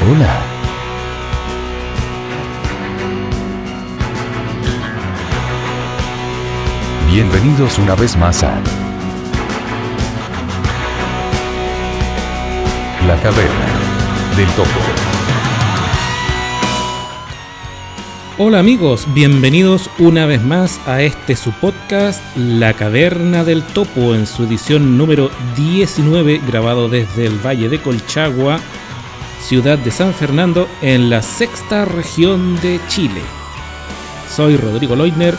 Hola. Bienvenidos una vez más a La Caverna del Topo. Hola amigos, bienvenidos una vez más a este su podcast La Caverna del Topo en su edición número 19 grabado desde el Valle de Colchagua, ciudad de San Fernando en la sexta región de Chile. Soy Rodrigo Leutner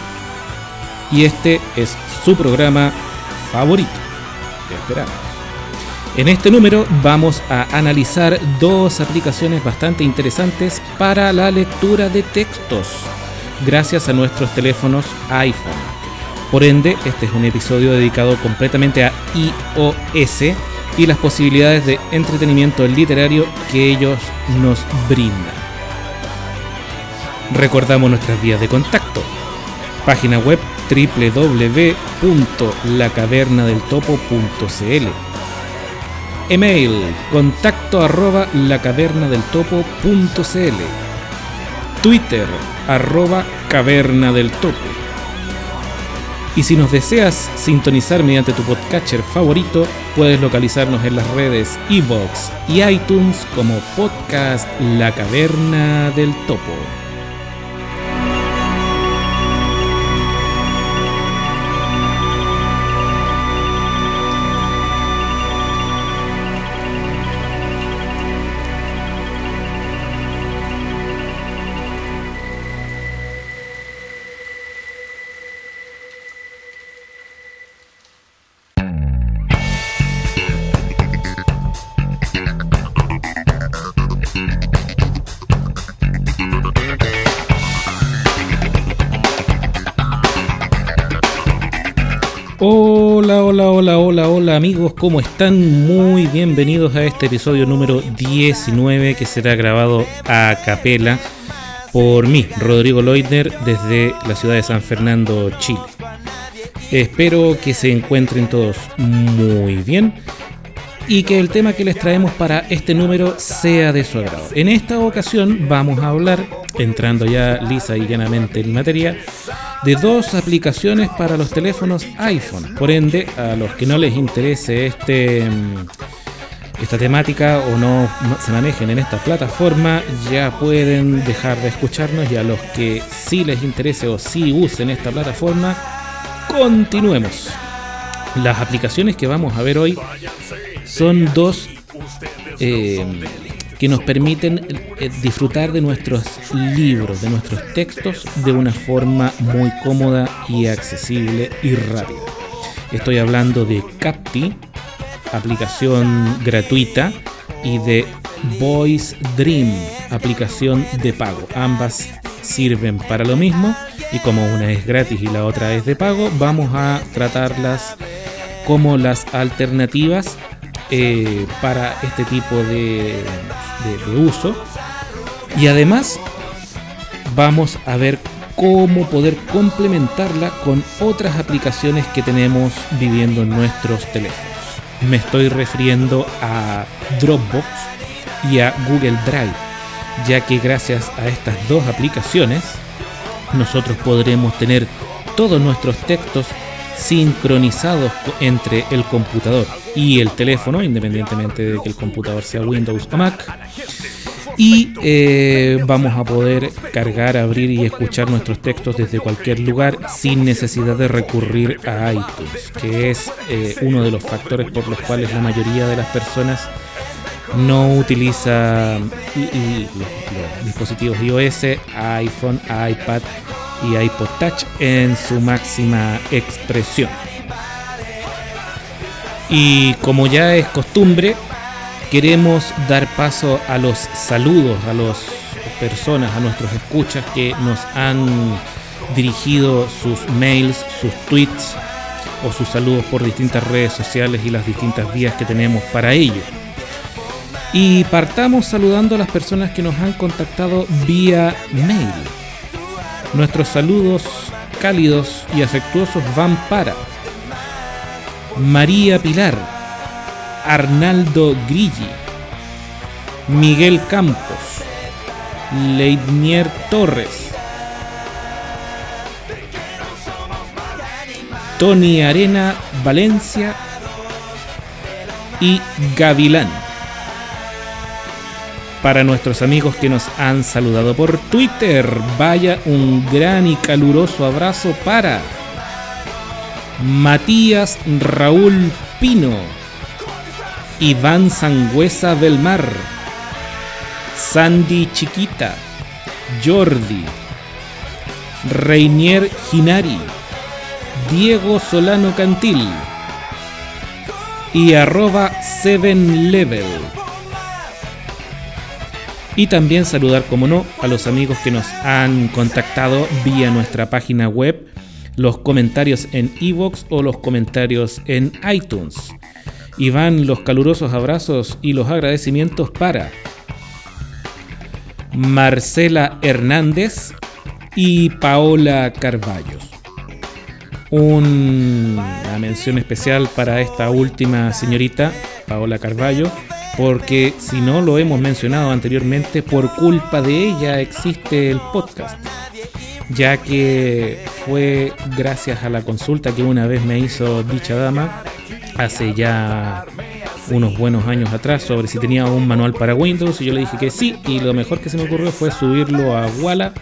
y este es su programa favorito. Te esperamos. En este número vamos a analizar dos aplicaciones bastante interesantes para la lectura de textos, gracias a nuestros teléfonos iPhone. Por ende, este es un episodio dedicado completamente a iOS y las posibilidades de entretenimiento literario que ellos nos brindan. Recordamos nuestras vías de contacto. Página web www.lacavernadeltopo.cl Email contacto arroba lacavernadeltopo.cl Twitter arroba caverna del. Y si nos deseas sintonizar mediante tu podcatcher favorito, puedes localizarnos en las redes Evox y iTunes como podcast La Caverna del Topo. Hola, amigos, ¿cómo están? Muy bienvenidos a este episodio número 19 que será grabado a capela por mí, Rodrigo Leutner, desde la ciudad de San Fernando, Chile. Espero que se encuentren todos muy bien y que el tema que les traemos para este número sea de su agrado. En esta ocasión vamos a hablar, entrando ya lisa y llanamente en materia, de dos aplicaciones para los teléfonos iPhone. Por ende, a los que no les interese este esta temática o no se manejen en esta plataforma, ya pueden dejar de escucharnos y a los que sí les interese o sí usen esta plataforma, continuemos. Las aplicaciones que vamos a ver hoy son dos eh, que nos permiten eh, disfrutar de nuestros libros, de nuestros textos de una forma muy cómoda y accesible y rápida. Estoy hablando de Capti, aplicación gratuita, y de Voice Dream, aplicación de pago. Ambas sirven para lo mismo y como una es gratis y la otra es de pago, vamos a tratarlas como las alternativas eh, para este tipo de, de, de uso. Y además vamos a ver cómo poder complementarla con otras aplicaciones que tenemos viviendo en nuestros teléfonos. Me estoy refiriendo a Dropbox y a Google Drive, ya que gracias a estas dos aplicaciones nosotros podremos tener todos nuestros textos sincronizados entre el computador y el teléfono, independientemente de que el computador sea Windows o Mac. Y eh, vamos a poder cargar, abrir y escuchar nuestros textos desde cualquier lugar sin necesidad de recurrir a iTunes, que es eh, uno de los factores por los cuales la mayoría de las personas no utiliza los, los dispositivos iOS, iPhone, iPad y iPod Touch en su máxima expresión. Y como ya es costumbre, queremos dar paso a los saludos, a las personas, a nuestros escuchas que nos han dirigido sus mails, sus tweets o sus saludos por distintas redes sociales y las distintas vías que tenemos para ello. Y partamos saludando a las personas que nos han contactado vía mail. Nuestros saludos cálidos y afectuosos van para María Pilar, Arnaldo Grilli, Miguel Campos, Leidnier Torres, Tony Arena Valencia y Gavilán. Para nuestros amigos que nos han saludado por Twitter, vaya un gran y caluroso abrazo para Matías Raúl Pino, Iván Sangüesa del Mar, Sandy Chiquita, Jordi, Reinier Ginari, Diego Solano Cantil y arroba 7level. Y también saludar, como no, a los amigos que nos han contactado vía nuestra página web, los comentarios en iVoox o los comentarios en iTunes. Y van los calurosos abrazos y los agradecimientos para Marcela Hernández y Paola Carballos. Una mención especial para esta última señorita, Paola Carballo, porque si no lo hemos mencionado anteriormente, por culpa de ella existe el podcast, ya que fue gracias a la consulta que una vez me hizo dicha dama, hace ya unos buenos años atrás, sobre si tenía un manual para Windows, y yo le dije que sí, y lo mejor que se me ocurrió fue subirlo a Walla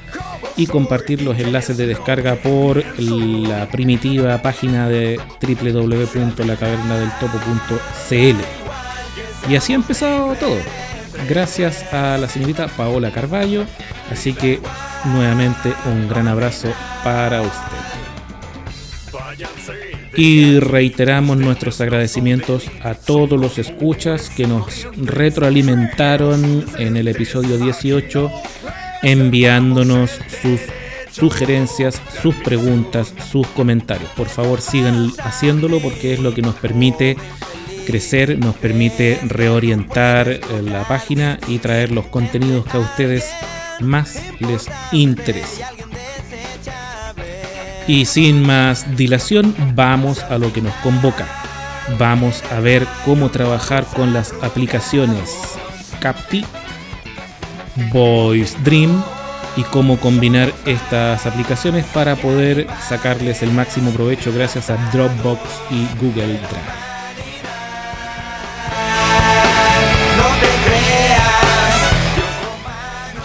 y compartir los enlaces de descarga por la primitiva página de www.lacavernadeltopo.cl. Y así ha empezado todo. Gracias a la señorita Paola Carballo. Así que nuevamente un gran abrazo para usted. Y reiteramos nuestros agradecimientos a todos los escuchas que nos retroalimentaron en el episodio 18 enviándonos sus sugerencias, sus preguntas, sus comentarios. Por favor sigan haciéndolo porque es lo que nos permite crecer, nos permite reorientar eh, la página y traer los contenidos que a ustedes más les interesa. Y sin más dilación, vamos a lo que nos convoca. Vamos a ver cómo trabajar con las aplicaciones Capti Voice Dream y cómo combinar estas aplicaciones para poder sacarles el máximo provecho gracias a Dropbox y Google Drive.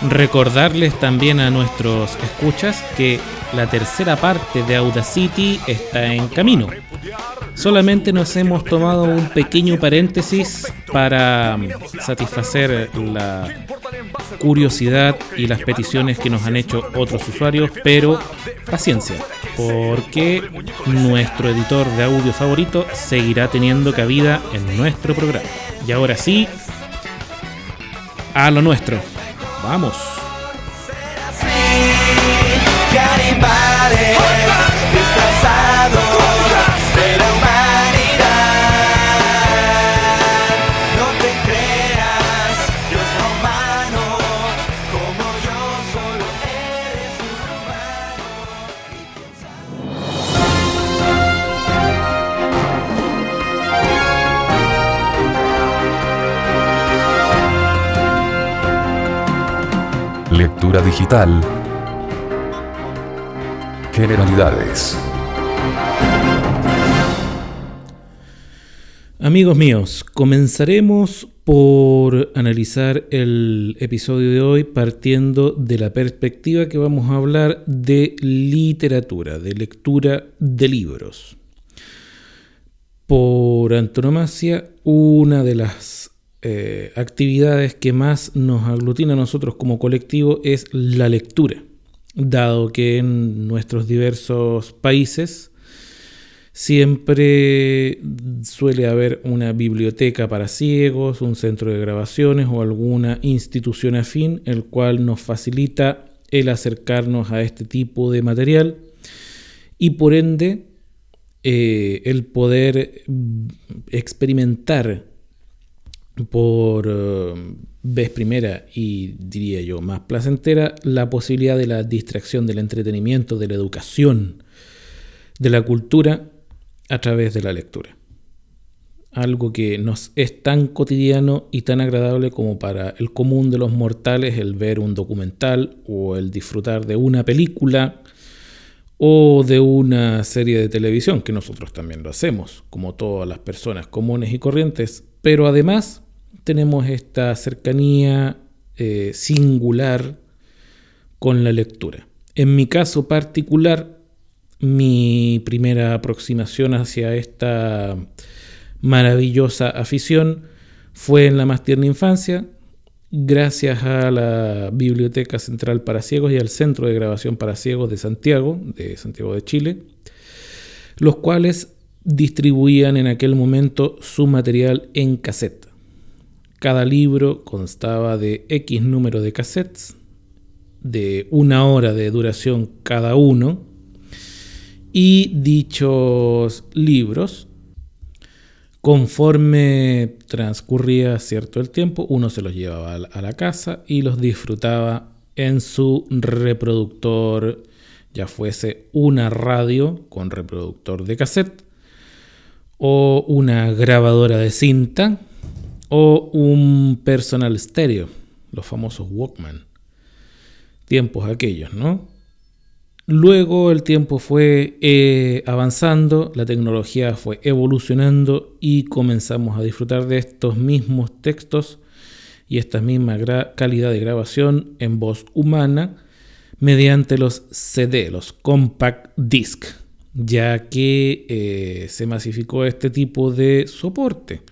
Recordarles también a nuestros escuchas que la tercera parte de Audacity está en camino. Solamente nos hemos tomado un pequeño paréntesis para satisfacer la curiosidad y las peticiones que nos han hecho otros usuarios, pero paciencia, porque nuestro editor de audio favorito seguirá teniendo cabida en nuestro programa. Y ahora sí, a lo nuestro. Vamos. Digital. Generalidades. Amigos míos, comenzaremos por analizar el episodio de hoy partiendo de la perspectiva que vamos a hablar de literatura, de lectura de libros. Por antonomasia, una de las eh, actividades que más nos aglutina a nosotros como colectivo es la lectura, dado que en nuestros diversos países siempre suele haber una biblioteca para ciegos, un centro de grabaciones o alguna institución afín, el cual nos facilita el acercarnos a este tipo de material y por ende eh, el poder experimentar por eh, vez primera y diría yo más placentera la posibilidad de la distracción, del entretenimiento, de la educación, de la cultura a través de la lectura. algo que nos es tan cotidiano y tan agradable como para el común de los mortales el ver un documental o el disfrutar de una película o de una serie de televisión, que nosotros también lo hacemos, como todas las personas comunes y corrientes, pero además tenemos esta cercanía eh, singular con la lectura. En mi caso particular, mi primera aproximación hacia esta maravillosa afición fue en la más tierna infancia, gracias a la Biblioteca Central para Ciegos y al Centro de Grabación para Ciegos de Santiago, de Santiago de Chile, los cuales distribuían en aquel momento su material en cassette. Cada libro constaba de X número de cassettes, de una hora de duración cada uno, y dichos libros Conforme transcurría cierto el tiempo, uno se los llevaba a la casa y los disfrutaba en su reproductor, ya fuese una radio con reproductor de cassette, o una grabadora de cinta, o un personal stereo, los famosos Walkman. Tiempos aquellos, ¿no? Luego el tiempo fue eh, avanzando, la tecnología fue evolucionando y comenzamos a disfrutar de estos mismos textos y esta misma calidad de grabación en voz humana mediante los CD, los compact disc, ya que eh, se masificó este tipo de soporte.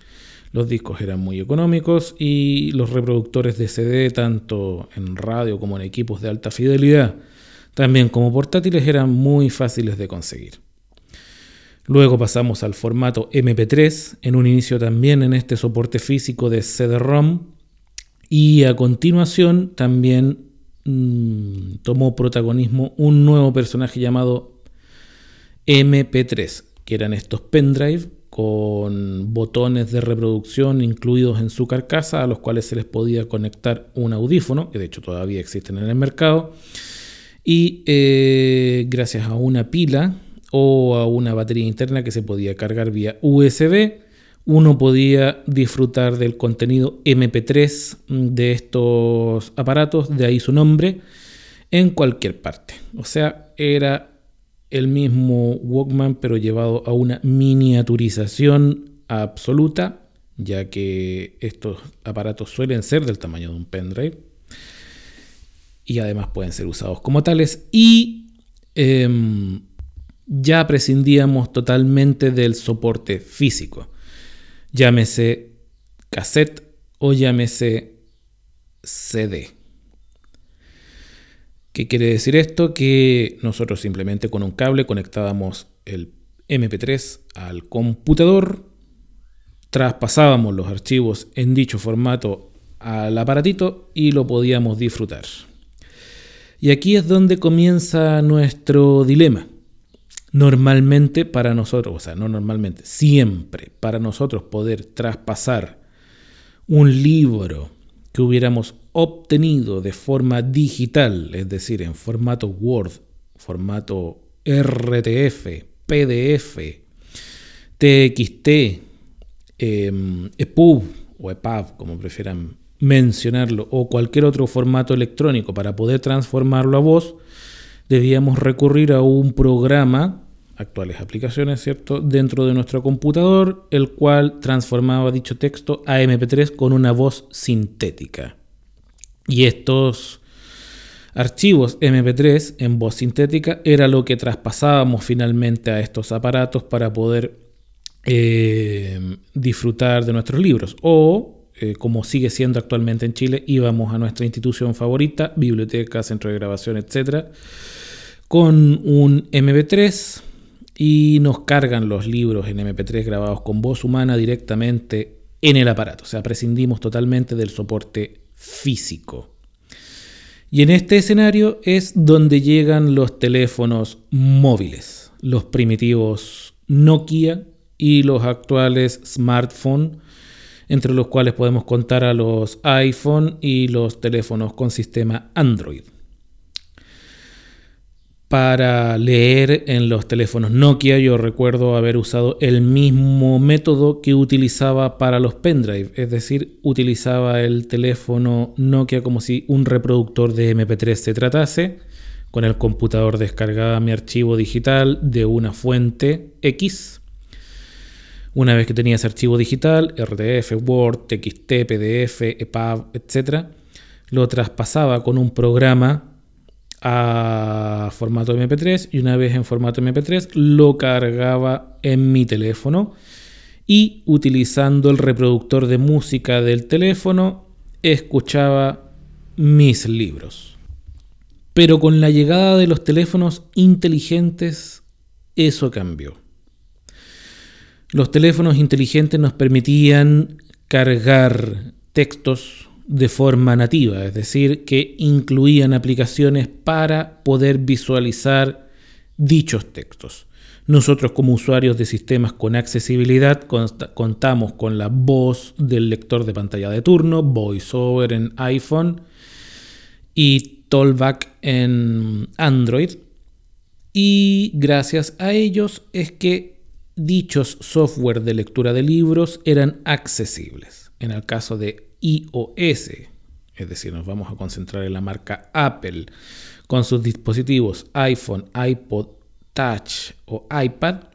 Los discos eran muy económicos y los reproductores de CD, tanto en radio como en equipos de alta fidelidad, también como portátiles eran muy fáciles de conseguir. Luego pasamos al formato MP3, en un inicio también en este soporte físico de CD-ROM, y a continuación también mm, tomó protagonismo un nuevo personaje llamado MP3, que eran estos pendrive con botones de reproducción incluidos en su carcasa a los cuales se les podía conectar un audífono, que de hecho todavía existen en el mercado, y eh, gracias a una pila o a una batería interna que se podía cargar vía USB, uno podía disfrutar del contenido MP3 de estos aparatos, de ahí su nombre, en cualquier parte. O sea, era el mismo Walkman pero llevado a una miniaturización absoluta, ya que estos aparatos suelen ser del tamaño de un pendrive y además pueden ser usados como tales. Y em, ya prescindíamos totalmente del soporte físico, llámese cassette o llámese CD. ¿Qué quiere decir esto? Que nosotros simplemente con un cable conectábamos el MP3 al computador, traspasábamos los archivos en dicho formato al aparatito y lo podíamos disfrutar. Y aquí es donde comienza nuestro dilema. Normalmente para nosotros, o sea, no normalmente, siempre para nosotros poder traspasar un libro que hubiéramos obtenido de forma digital, es decir, en formato Word, formato RTF, PDF, TXT, EPUB o EPUB, como prefieran mencionarlo o cualquier otro formato electrónico para poder transformarlo a voz, debíamos recurrir a un programa, actuales aplicaciones, ¿cierto?, dentro de nuestro computador, el cual transformaba dicho texto a MP3 con una voz sintética. Y estos archivos MP3 en voz sintética era lo que traspasábamos finalmente a estos aparatos para poder eh, disfrutar de nuestros libros o eh, como sigue siendo actualmente en Chile, íbamos a nuestra institución favorita, biblioteca, centro de grabación, etc., con un MP3 y nos cargan los libros en MP3 grabados con voz humana directamente en el aparato. O sea, prescindimos totalmente del soporte físico. Y en este escenario es donde llegan los teléfonos móviles, los primitivos Nokia y los actuales smartphones entre los cuales podemos contar a los iPhone y los teléfonos con sistema Android. Para leer en los teléfonos Nokia. Yo recuerdo haber usado el mismo método que utilizaba para los pendrive, es decir, utilizaba el teléfono Nokia como si un reproductor de MP3 se tratase. Con el computador descargaba mi archivo digital de una fuente X. Una vez que tenía ese archivo digital, RTF, Word, TXT, PDF, EPUB, etc., lo traspasaba con un programa a formato MP3 y una vez en formato MP3 lo cargaba en mi teléfono y utilizando el reproductor de música del teléfono escuchaba mis libros. Pero con la llegada de los teléfonos inteligentes eso cambió. Los teléfonos inteligentes nos permitían cargar textos, de forma nativa, es decir, que incluían aplicaciones para poder visualizar dichos textos. Nosotros como usuarios de sistemas con accesibilidad contamos con la voz del lector de pantalla de turno, VoiceOver en iPhone y Tollback en Android. Y gracias a ellos es que dichos software de lectura de libros eran accesibles. En el caso de iOS, es decir, nos vamos a concentrar en la marca Apple, con sus dispositivos iPhone, iPod Touch o iPad,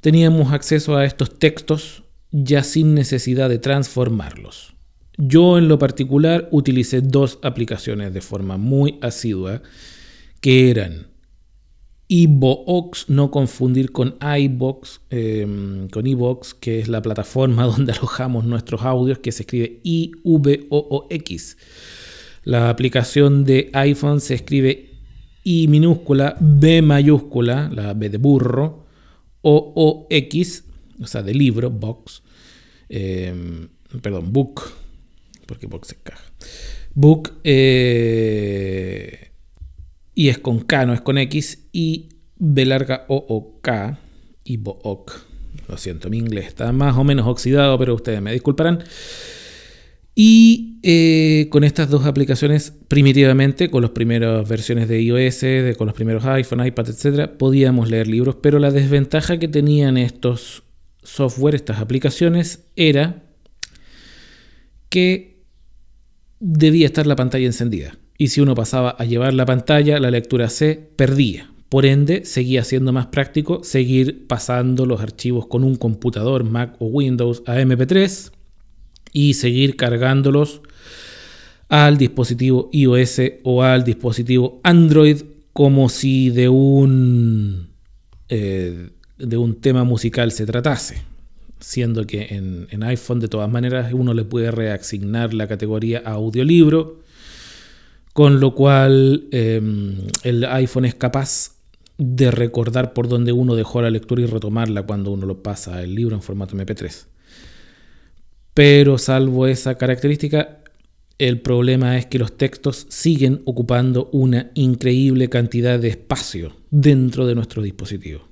teníamos acceso a estos textos ya sin necesidad de transformarlos. Yo en lo particular utilicé dos aplicaciones de forma muy asidua, que eran iVoox, no confundir con iVoox, em, con iVoox, que es la plataforma donde alojamos nuestros audios, que se escribe I-V-O-O-X. La aplicación de iPhone se escribe I minúscula, B mayúscula, la B de burro, O-O-X, o sea, de libro, box, em, perdón, book, porque box se caja. Book, eh, y es con K, no es con X, y B larga O O K, y Book. Lo siento, mi inglés está más o menos oxidado, pero ustedes me disculparán. Y eh, con estas dos aplicaciones, primitivamente, con las primeras versiones de iOS, de, con los primeros iPhone, iPad, etc., podíamos leer libros, pero la desventaja que tenían estos software, estas aplicaciones, era que debía estar la pantalla encendida y si uno pasaba a llevar la pantalla, la lectura se perdía. Por ende, seguía siendo más práctico seguir pasando los archivos con un computador Mac o Windows a MP3 y seguir cargándolos al dispositivo iOS o al dispositivo Android como si de un, eh, de un tema musical se tratase. Siendo que en iPhone de todas maneras uno le puede reasignar la categoría audiolibro con lo cual em, el iPhone es capaz de recordar por dónde uno dejó la lectura y retomarla cuando uno lo pasa el libro en formato MP3. Pero salvo esa característica, el problema es que los textos siguen ocupando una increíble cantidad de espacio dentro de nuestro dispositivo.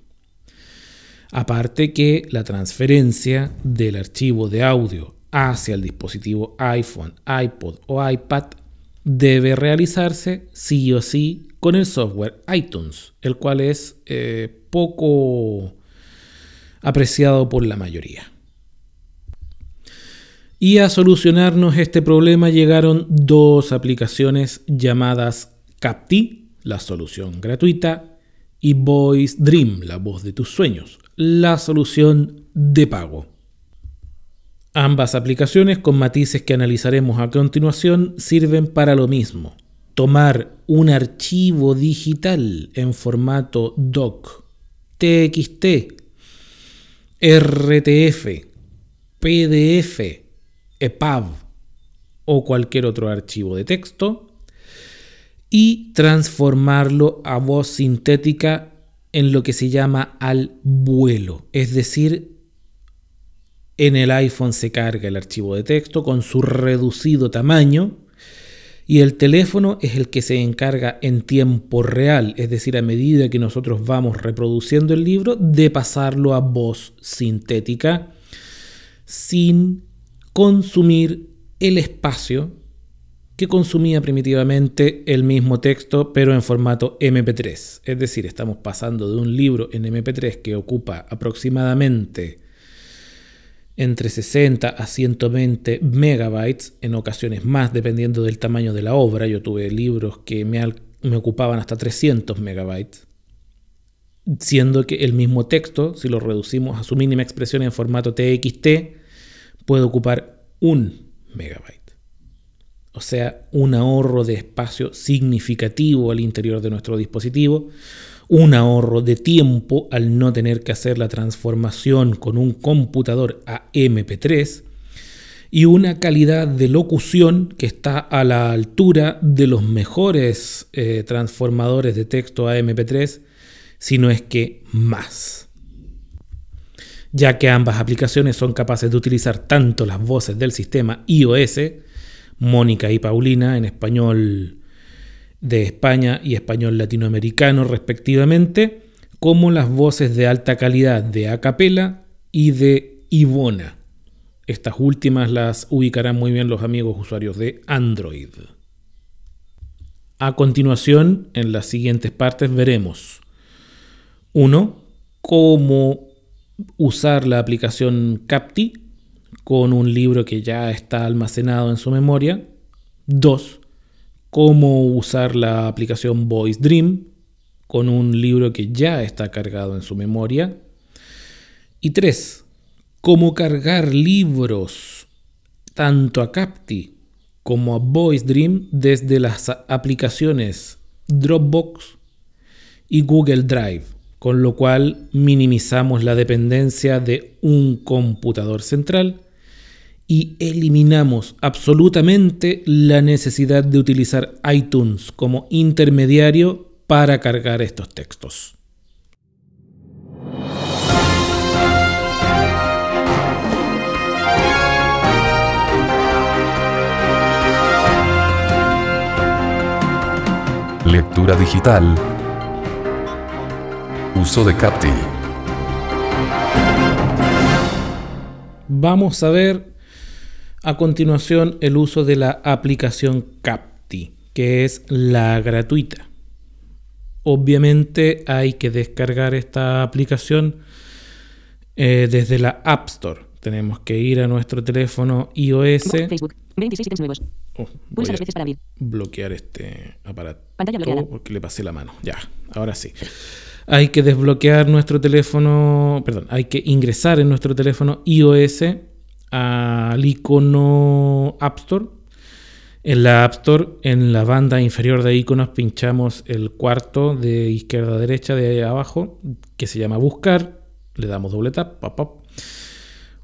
Aparte que la transferencia del archivo de audio hacia el dispositivo iPhone, iPod o iPad debe realizarse sí o sí con el software iTunes, el cual es eh, poco apreciado por la mayoría. Y a solucionarnos este problema llegaron dos aplicaciones llamadas Capti, la solución gratuita, y Voice Dream, la voz de tus sueños, la solución de pago. Ambas aplicaciones, con matices que analizaremos a continuación, sirven para lo mismo. Tomar un archivo digital en formato doc, TXT, RTF, PDF, EPUB o cualquier otro archivo de texto y transformarlo a voz sintética en lo que se llama al vuelo, es decir, en el iPhone se carga el archivo de texto con su reducido tamaño y el teléfono es el que se encarga en tiempo real, es decir, a medida que nosotros vamos reproduciendo el libro, de pasarlo a voz sintética sin consumir el espacio que consumía primitivamente el mismo texto pero en formato MP3. Es decir, estamos pasando de un libro en MP3 que ocupa aproximadamente entre 60 a 120 megabytes, en ocasiones más dependiendo del tamaño de la obra. Yo tuve libros que me, ocupaban hasta 300 megabytes, siendo que el mismo texto, si lo reducimos a su mínima expresión en formato TXT, puede ocupar un megabyte. O sea, un ahorro de espacio significativo al interior de nuestro dispositivo, un ahorro de tiempo al no tener que hacer la transformación con un computador a MP3 y una calidad de locución que está a la altura de los mejores eh, transformadores de texto a MP3, si no es que más. Ya que ambas aplicaciones son capaces de utilizar tanto las voces del sistema iOS, Mónica y Paulina en español de España y español latinoamericano respectivamente, como las voces de alta calidad de Acapela y de Ivona. Estas últimas las ubicarán muy bien los amigos usuarios de Android. A continuación, en las siguientes partes veremos 1. Cómo usar la aplicación Capti con un libro que ya está almacenado en su memoria. 2 cómo usar la aplicación Voice Dream con un libro que ya está cargado en su memoria. Y tres, cómo cargar libros tanto a Capti como a Voice Dream desde las aplicaciones Dropbox y Google Drive, con lo cual minimizamos la dependencia de un computador central y eliminamos absolutamente la necesidad de utilizar iTunes como intermediario para cargar estos textos. Lectura digital. Uso de Capti. Vamos a ver a continuación, el uso de la aplicación Capti, que es la gratuita. Obviamente hay que descargar esta aplicación eh, desde la App Store. Tenemos que ir a nuestro teléfono iOS. Facebook, 26 ítems nuevos. Oh, Pulsa dos veces para abrir. Bloquear este aparato Pantalla bloqueada. porque le pasé la mano. Ya, ahora sí. Hay que desbloquear nuestro teléfono, perdón, hay que ingresar en nuestro teléfono iOS al icono App Store. En la App Store, en la banda inferior de iconos, pinchamos el cuarto de izquierda a derecha de abajo, que se llama Buscar. Le damos doble tap. Pop,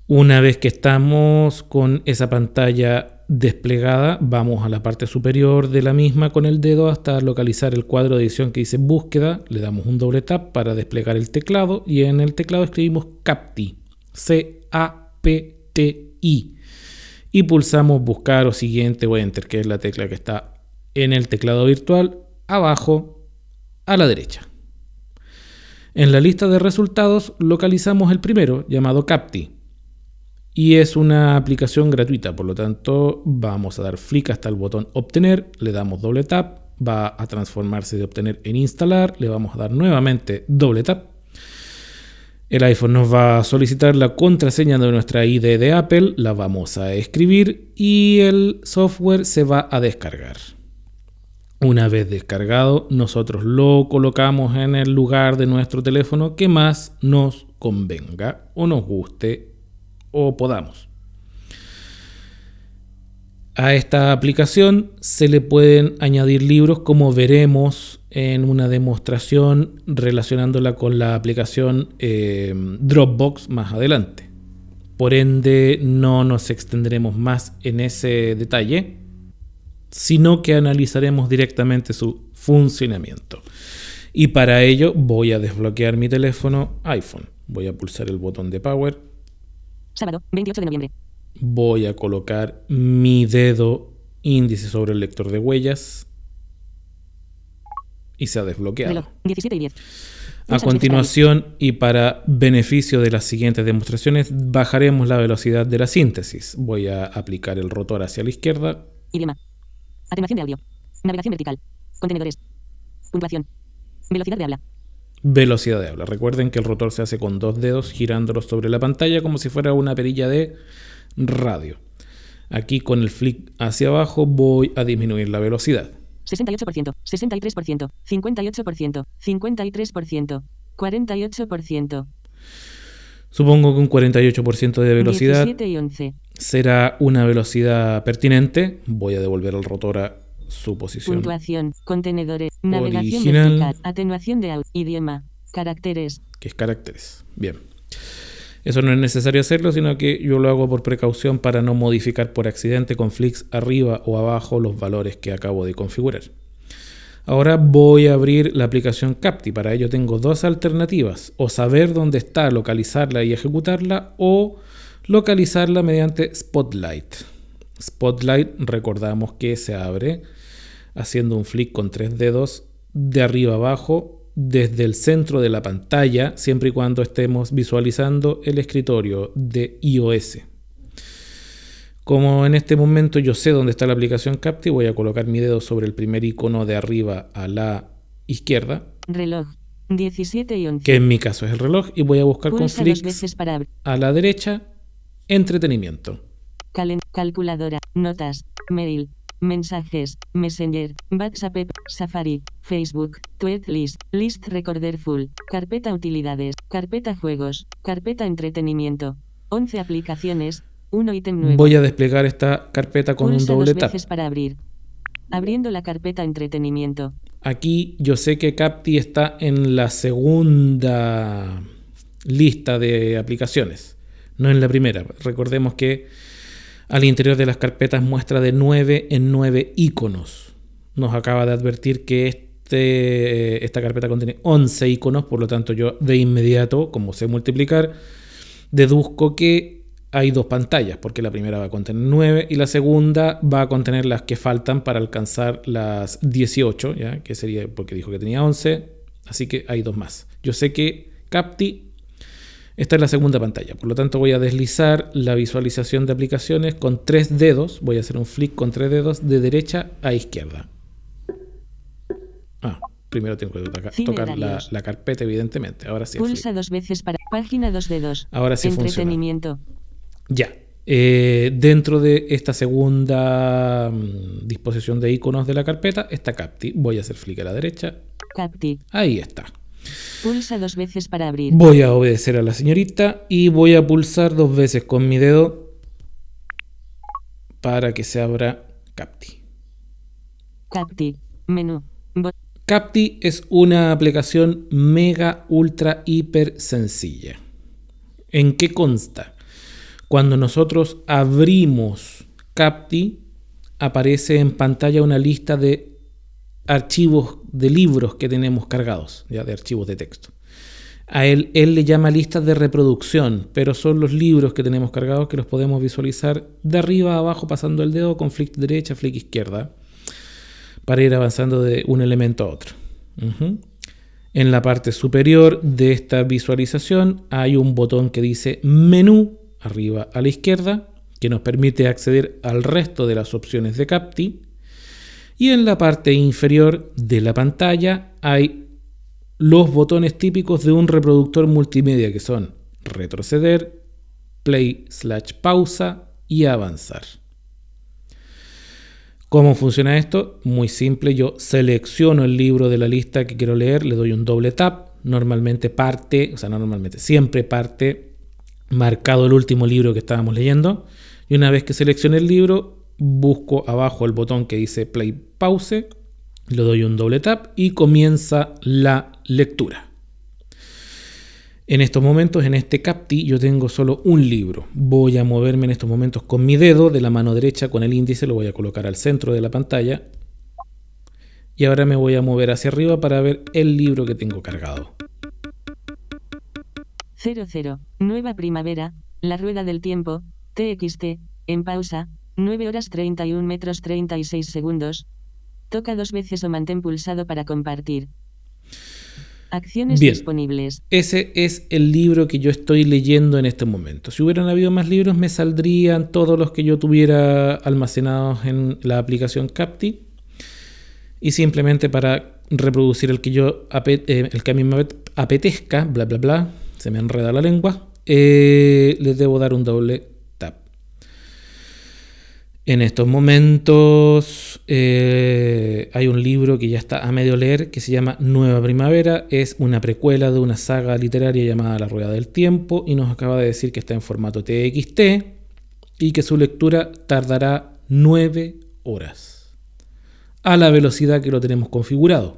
Una vez que estamos con esa pantalla desplegada, vamos a la parte superior de la misma con el dedo hasta localizar el cuadro de edición que dice búsqueda. Le damos un doble tap para desplegar el teclado y en el teclado escribimos CAPTI. Y pulsamos buscar o siguiente o enter, que es la tecla que está en el teclado virtual, abajo a la derecha. En la lista de resultados localizamos el primero, llamado Capti. Y es una aplicación gratuita, por lo tanto vamos a dar flick hasta el botón obtener, le damos doble tap, va a transformarse de obtener en instalar, le vamos a dar nuevamente doble tap el iPhone nos va a solicitar la contraseña de nuestra ID de Apple, la vamos a escribir y el software se va a descargar. Una vez descargado, nosotros lo colocamos en el lugar de nuestro teléfono que más nos convenga o nos guste o podamos. A esta aplicación se le pueden añadir libros como veremos en una demostración relacionándola con la aplicación eh, Dropbox más adelante. Por ende no nos extenderemos más en ese detalle, sino que analizaremos directamente su funcionamiento. Y para ello voy a desbloquear mi teléfono iPhone. Voy a pulsar el botón de Power. Sábado, 28 de noviembre voy a colocar mi dedo índice sobre el lector de huellas y se ha desbloqueado. A continuación, y para beneficio de las siguientes demostraciones, bajaremos la velocidad de la síntesis. Voy a aplicar el rotor hacia la izquierda. Atenuación de audio. Navegación vertical. Contenedores. Puntuación. Velocidad de habla. Velocidad de habla. Recuerden que el rotor se hace con dos dedos girándolos sobre la pantalla como si fuera una perilla de radio. Aquí con el flick hacia abajo voy a disminuir la velocidad. 68%, 63%, 58%, 53%, 48%. Supongo que un 48% de velocidad 17 y 11. será una velocidad pertinente. Voy a devolver el rotor a su posición. Puntuación. Contenedores. Navegación Original. vertical. Atenuación de audio. Idioma. Caracteres. que es caracteres. Bien. Eso no es necesario hacerlo, sino que yo lo hago por precaución para no modificar por accidente con flicks arriba o abajo los valores que acabo de configurar. Ahora voy a abrir la aplicación Capti. Para ello tengo dos alternativas. O saber dónde está, localizarla y ejecutarla, o localizarla mediante Spotlight. Spotlight recordamos que se abre haciendo un flick con tres dedos de arriba abajo desde el centro de la pantalla, siempre y cuando estemos visualizando el escritorio de iOS. Como en este momento yo sé dónde está la aplicación Capti, voy a colocar mi dedo sobre el primer icono de arriba a la izquierda, Reloj. 17 y 11. que en mi caso es el reloj, y voy a buscar con Pulsa veces para a la derecha entretenimiento. Calen- calculadora. Notas. Mail. Mensajes. Messenger. WhatsApp. Safari. Facebook. Tweet list. List recorder full. Carpeta utilidades. Carpeta juegos. Carpeta entretenimiento. 11 aplicaciones. 1 ítem nuevo. Voy a desplegar esta carpeta con un doble dos tap. veces para abrir. Abriendo la carpeta entretenimiento. Aquí yo sé que Capti está en la segunda lista de aplicaciones, no en la primera. Recordemos que al interior de las carpetas muestra de 9 en 9 iconos. Nos acaba de advertir que este, esta carpeta contiene 11 iconos, por lo tanto yo de inmediato, como sé multiplicar, deduzco que hay dos pantallas, porque la primera va a contener 9 y la segunda va a contener las que faltan para alcanzar las 18, ¿ya? que sería porque dijo que tenía 11, así que hay dos más. Yo sé que Capti está en la segunda pantalla, por lo tanto voy a deslizar la visualización de aplicaciones con tres dedos, voy a hacer un flick con tres dedos de derecha a izquierda. Ah, primero tengo que toca- Cine tocar la, la carpeta, evidentemente. Ahora sí. Pulsa dos veces para. Página dos dedos. Ahora sí funciona. Entretenimiento. Ya. Eh, dentro de esta segunda mm, disposición de iconos de la carpeta está Capti. Voy a hacer flick a la derecha. Capti. Ahí está. Pulsa dos veces para abrir. Voy a obedecer a la señorita y voy a pulsar dos veces con mi dedo para que se abra Capti. Capti. Menú. Bo- Capti es una aplicación mega, ultra, hiper sencilla. ¿En qué consta? Cuando nosotros abrimos Capti, aparece en pantalla una lista de archivos de libros que tenemos cargados, ya de archivos de texto. A él, él le llama listas de reproducción, pero son los libros que tenemos cargados que los podemos visualizar de arriba a abajo pasando el dedo con flick derecha, flick izquierda para ir avanzando de un elemento a otro. En la parte superior de esta visualización hay un botón que dice menú arriba a la izquierda que nos permite acceder al resto de las opciones de Capti. Y en la parte inferior de la pantalla hay los botones típicos de un reproductor multimedia que son retroceder, play slash pausa y avanzar. ¿Cómo funciona esto? Muy simple, yo selecciono el libro de la lista que quiero leer, le doy un doble tap, normalmente parte, o sea, no normalmente, siempre parte marcado el último libro que estábamos leyendo, y una vez que seleccione el libro, busco abajo el botón que dice play pause, le doy un doble tap y comienza la lectura. En estos momentos, en este CAPTI, yo tengo solo un libro. Voy a moverme en estos momentos con mi dedo de la mano derecha, con el índice, lo voy a colocar al centro de la pantalla. Y ahora me voy a mover hacia arriba para ver el libro que tengo cargado. 00. Nueva primavera. La rueda del tiempo. TXT. En pausa. 9 horas 31 metros 36 segundos. Toca dos veces o mantén pulsado para compartir. Acciones Bien. disponibles. Ese es el libro que yo estoy leyendo en este momento. Si hubieran habido más libros, me saldrían todos los que yo tuviera almacenados en la aplicación Capti. Y simplemente para reproducir el que yo eh, el que a mí me apet- apetezca, bla bla bla, se me enreda la lengua, eh, les debo dar un doble. En estos momentos eh, hay un libro que ya está a medio leer que se llama Nueva Primavera. Es una precuela de una saga literaria llamada La Rueda del Tiempo y nos acaba de decir que está en formato TXT y que su lectura tardará 9 horas a la velocidad que lo tenemos configurado,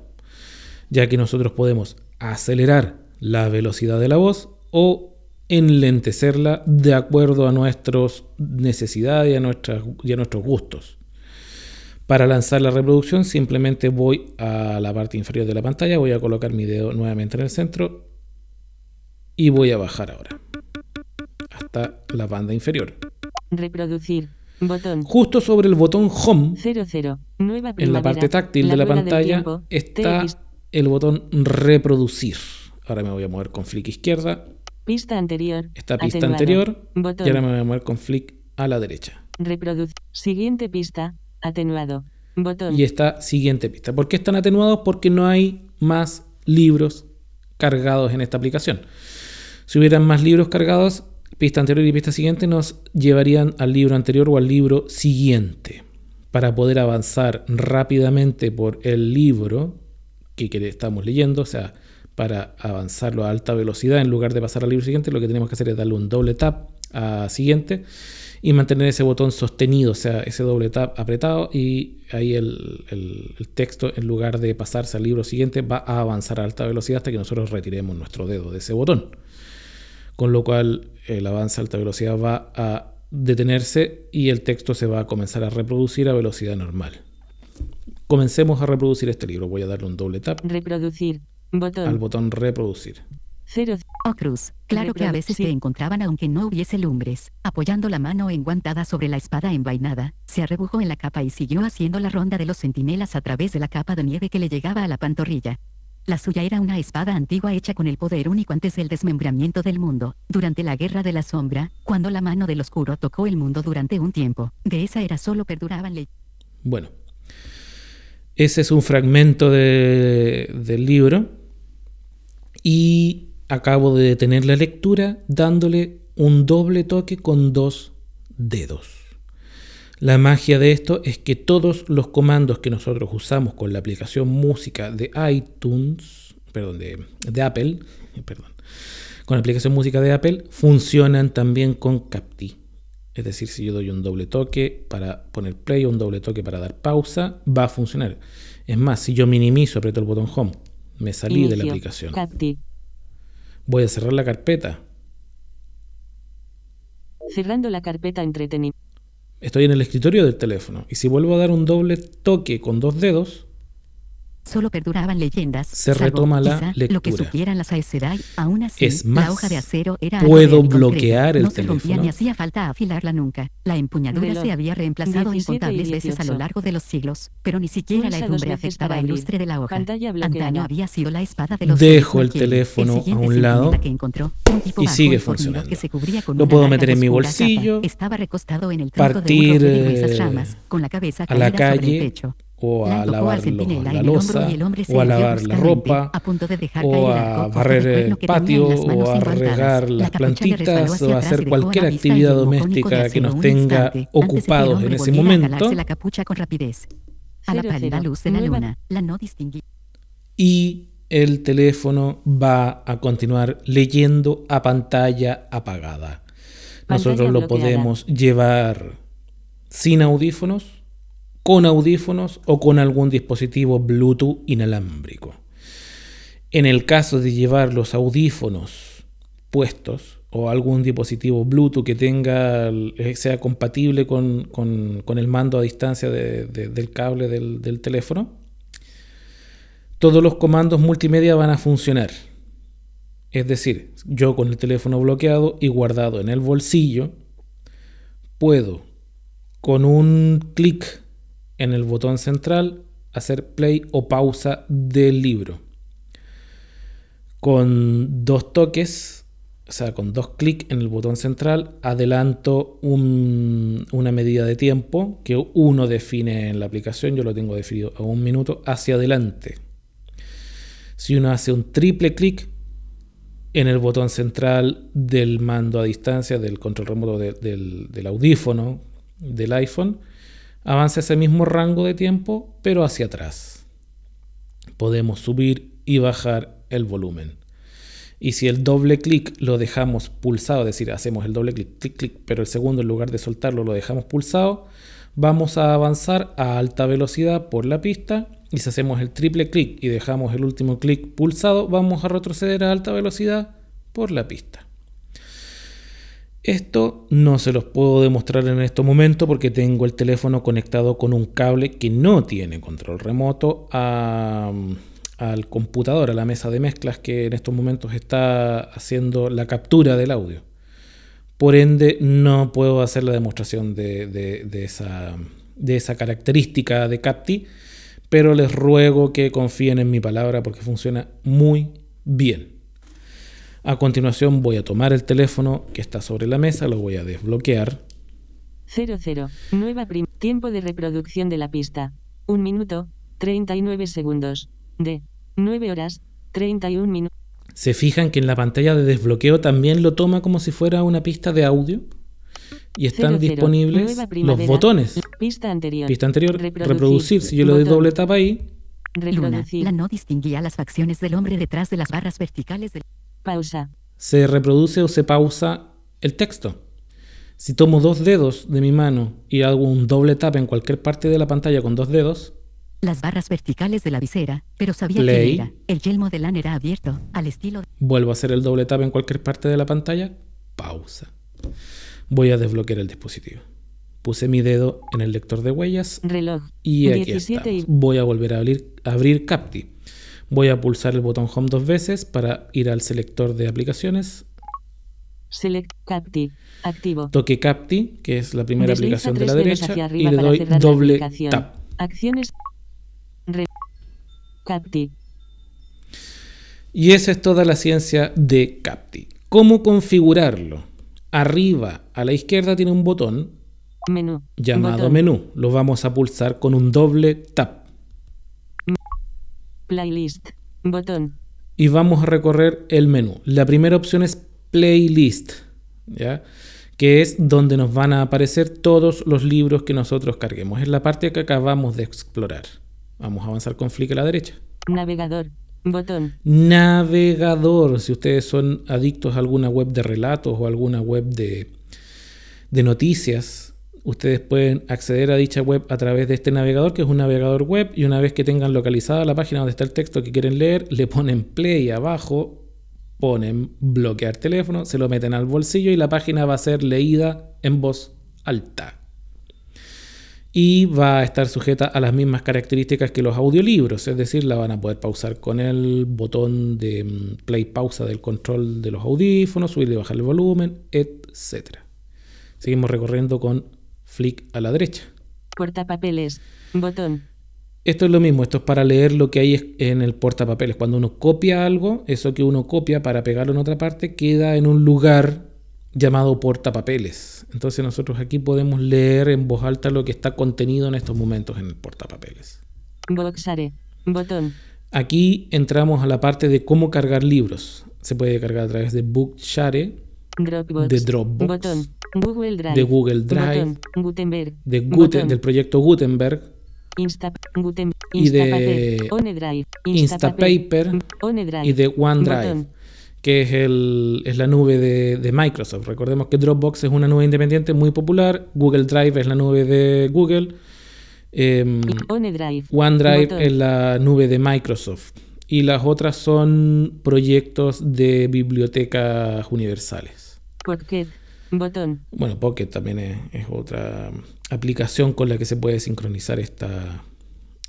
ya que nosotros podemos acelerar la velocidad de la voz o enlentecerla de acuerdo a nuestras necesidades y a, nuestras, y a nuestros gustos. Para lanzar la reproducción simplemente voy a la parte inferior de la pantalla, voy a colocar mi dedo nuevamente en el centro y voy a bajar ahora hasta la banda inferior. Reproducir. Botón. Justo sobre el botón Home 00. Nueva en la parte táctil de la pantalla tiempo, está TX, el botón reproducir. Ahora me voy a mover con flick izquierda, Pista anterior. esta pista atenuado. anterior Botón. y ahora me voy a mover con flick a la derecha. Reproducir. Siguiente pista. Atenuado. Botón. Y esta siguiente pista. ¿Por qué están atenuados? Porque no hay más libros cargados en esta aplicación. Si hubieran más libros cargados, pista anterior y pista siguiente nos llevarían al libro anterior o al libro siguiente. Para poder avanzar rápidamente por el libro que que estamos leyendo, o sea, para avanzarlo a alta velocidad en lugar de pasar al libro siguiente, lo que tenemos que hacer es darle un doble tap a siguiente y mantener ese botón sostenido, o sea, ese doble tap apretado y ahí el, el- texto en lugar de pasarse al libro siguiente va a avanzar a alta velocidad hasta que nosotros retiremos nuestro dedo de ese botón. Con lo cual el avance a alta velocidad va a detenerse y el texto se va a comenzar a reproducir a velocidad normal. Comencemos a reproducir este libro. Voy a darle un doble tap Reproducir. Al Botón. reproducir. 0. Oh Cruz, claro que a veces te Reproducir. encontraban aunque no hubiese lumbres, apoyando la mano enguantada sobre la espada envainada, se arrebujó en la capa y siguió haciendo la ronda de los centinelas a través de la capa de nieve que le llegaba a la pantorrilla. La suya era una espada antigua hecha con el poder único antes del desmembramiento del mundo, durante la Guerra de la Sombra, cuando la mano del oscuro tocó el mundo durante un tiempo. De esa era solo perduraban le Bueno, ese es un fragmento de- del libro y acabo de detener la lectura dándole un doble toque con dos dedos. La magia de esto es que todos los comandos que nosotros usamos con la aplicación música de iTunes, perdón, de, Apple, perdón, con la aplicación música de Apple funcionan también con Capti. Es decir, si yo doy un doble toque para poner play o un doble toque para dar pausa, va a funcionar. Es más, si yo minimizo, aprieto el botón home, me salí de la aplicación. Capti. Voy a cerrar la carpeta. Cerrando la carpeta entretenimiento. Estoy en el escritorio del teléfono. Y si vuelvo a dar un doble toque con dos dedos, Solo perduraban leyendas. Se salvo, retoma la quizá, Lo que lectura. supieran las Aes Sedai, aún así, Es más, la hoja de acero era puedo bloquear el No se rompía teléfono. ni hacía falta afilarla nunca. La empuñadura se había reemplazado 17 y incontables veces a lo 18. largo de los siglos, pero ni siquiera Pulsa la herrumbre afectaba el lustre de la hoja. Antaño había sido la espada de los Dejo de el teléfono El a un lado que encontró, un tipo y sigue funcionando. que se cubría con Lo puedo meter en mi bolsillo, capa. Estaba recostado en el tronco partir, de de gruesas eh, ramas, con la cabeza a la caída sobre el calle pecho. O a lavar la losa y el hombre se o a lavar la ropa a punto de dejar o a barrer el patio en las manos o a regar La las plantitas o a hacer cualquier actividad doméstica que nos tenga ocupados en ese momento la capucha con rapidez. A la pálida luz de la luna, la no distinguí. y el teléfono va a continuar leyendo a pantalla apagada. Nosotros Pantalla lo podemos llevar sin audífonos, con audífonos o con algún dispositivo Bluetooth inalámbrico. En el caso de llevar los audífonos puestos o algún dispositivo Bluetooth que tenga eh, sea compatible con, con- el mando a distancia de- de- del cable del teléfono, todos los comandos multimedia van a funcionar. Es decir, yo con el teléfono bloqueado y guardado en el bolsillo, puedo con un clic en el botón central hacer play o pausa del libro. Con dos toques, o sea, con dos clics en el botón central, adelanto un- una medida de tiempo que uno define en la aplicación, yo lo tengo definido a un minuto, hacia adelante. Si uno hace un triple clic en el botón central del mando a distancia, del control remoto de- del, del audífono del iPhone, avanza ese mismo rango de tiempo, pero hacia atrás. Podemos subir y bajar el volumen. Y si el doble clic lo dejamos pulsado, es decir, hacemos el doble clic, clic, clic, pero el segundo en lugar de soltarlo lo dejamos pulsado, vamos a avanzar a alta velocidad por la pista. Y si hacemos el triple clic y dejamos el último clic pulsado, vamos a retroceder a alta velocidad por la pista. Esto no se los puedo demostrar en este momento porque tengo el teléfono conectado con un cable que no tiene control remoto a- al computador, a la mesa de mezclas que en estos momentos está haciendo la captura del audio. Por ende, no puedo hacer la demostración de, de- esa, de esa característica de Capti, pero les ruego que confíen en mi palabra porque funciona muy bien. A continuación voy a tomar el teléfono que está sobre la mesa, lo voy a desbloquear 00. Nueva prim. Tiempo de reproducción de la pista. 1 minuto, 39 segundos. D. 9 horas, 31 minutos. Se fijan que en la pantalla de desbloqueo también lo toma como si fuera una pista de audio y están disponibles los botones. Pista anterior. Pista anterior, Reproducir. reproducir. Si yo le doy Botón. doble tapa ahí, Luna, Reproducir. la no distinguía las facciones del hombre detrás de las barras verticales del... Pausa. se reproduce o se pausa el texto. Si tomo dos dedos de mi mano y hago un doble tap en cualquier parte de la pantalla con dos dedos, Las barras verticales de la visera, pero sabía Play. quién era. El yelmo de LAN era abierto, al estilo... vuelvo a hacer el doble tap en cualquier parte de la pantalla, pausa. Voy a desbloquear el dispositivo. Puse mi dedo en el lector de huellas Reloj. y aquí 17 y estamos. Voy a volver a abrir, abrir Capti. Voy a pulsar el botón Home dos veces para ir al selector de aplicaciones. Select. Capti. Activo. Toque Capti, que es la primera Desliza aplicación de la derecha, y le doy doble tap. Acciones. Re- Capti. Y esa es toda la ciencia de Capti. ¿Cómo configurarlo? Arriba a la izquierda tiene un botón Menú. llamado Botón. menú. Lo vamos a pulsar con un doble tap. Playlist. Botón. Y vamos a recorrer el menú. La primera opción es playlist, ¿ya? que es donde nos van a aparecer todos los libros que nosotros carguemos. Es la parte que acabamos de explorar. Vamos a avanzar con flick a la derecha. Navegador. Botón. Navegador, si ustedes son adictos a alguna web de relatos o alguna web de, de noticias, ustedes pueden acceder a dicha web a través de este navegador, que es un navegador web, y una vez que tengan localizada la página donde está el texto que quieren leer, le ponen play abajo, ponen bloquear teléfono, se lo meten al bolsillo y la página va a ser leída en voz alta. Y va a estar sujeta a las mismas características que los audiolibros, es decir, la van a poder pausar con el botón de mm, play pausa del control de los audífonos, subir y bajar el volumen, etc. Seguimos recorriendo con flick a la derecha. Portapapeles. Botón. Esto es lo mismo, esto es para leer lo que hay en el portapapeles. Cuando uno copia algo, eso que uno copia para pegarlo en otra parte queda en un lugar llamado portapapeles. Entonces nosotros aquí podemos leer en voz alta lo que está contenido en estos momentos en el portapapeles. Boxare. Botón. Aquí entramos a la parte de cómo cargar libros. Se puede cargar a través de Bookshare, Dropbox. De Dropbox. Botón. Google Drive. De Google Drive. Gutenberg. de Guten- del proyecto Gutenberg, Insta, Y de Instapaper, OneDrive, Instapaper OneDrive, y de OneDrive, que es, el, es la nube de, de Microsoft. Recordemos que Dropbox es una nube independiente muy popular, Google Drive es la nube de Google, em, OneDrive, OneDrive es la nube de Microsoft y las otras son proyectos de bibliotecas universales. Pocket, botón, Bueno, Pocket también es, es otra aplicación con la que se puede sincronizar esta,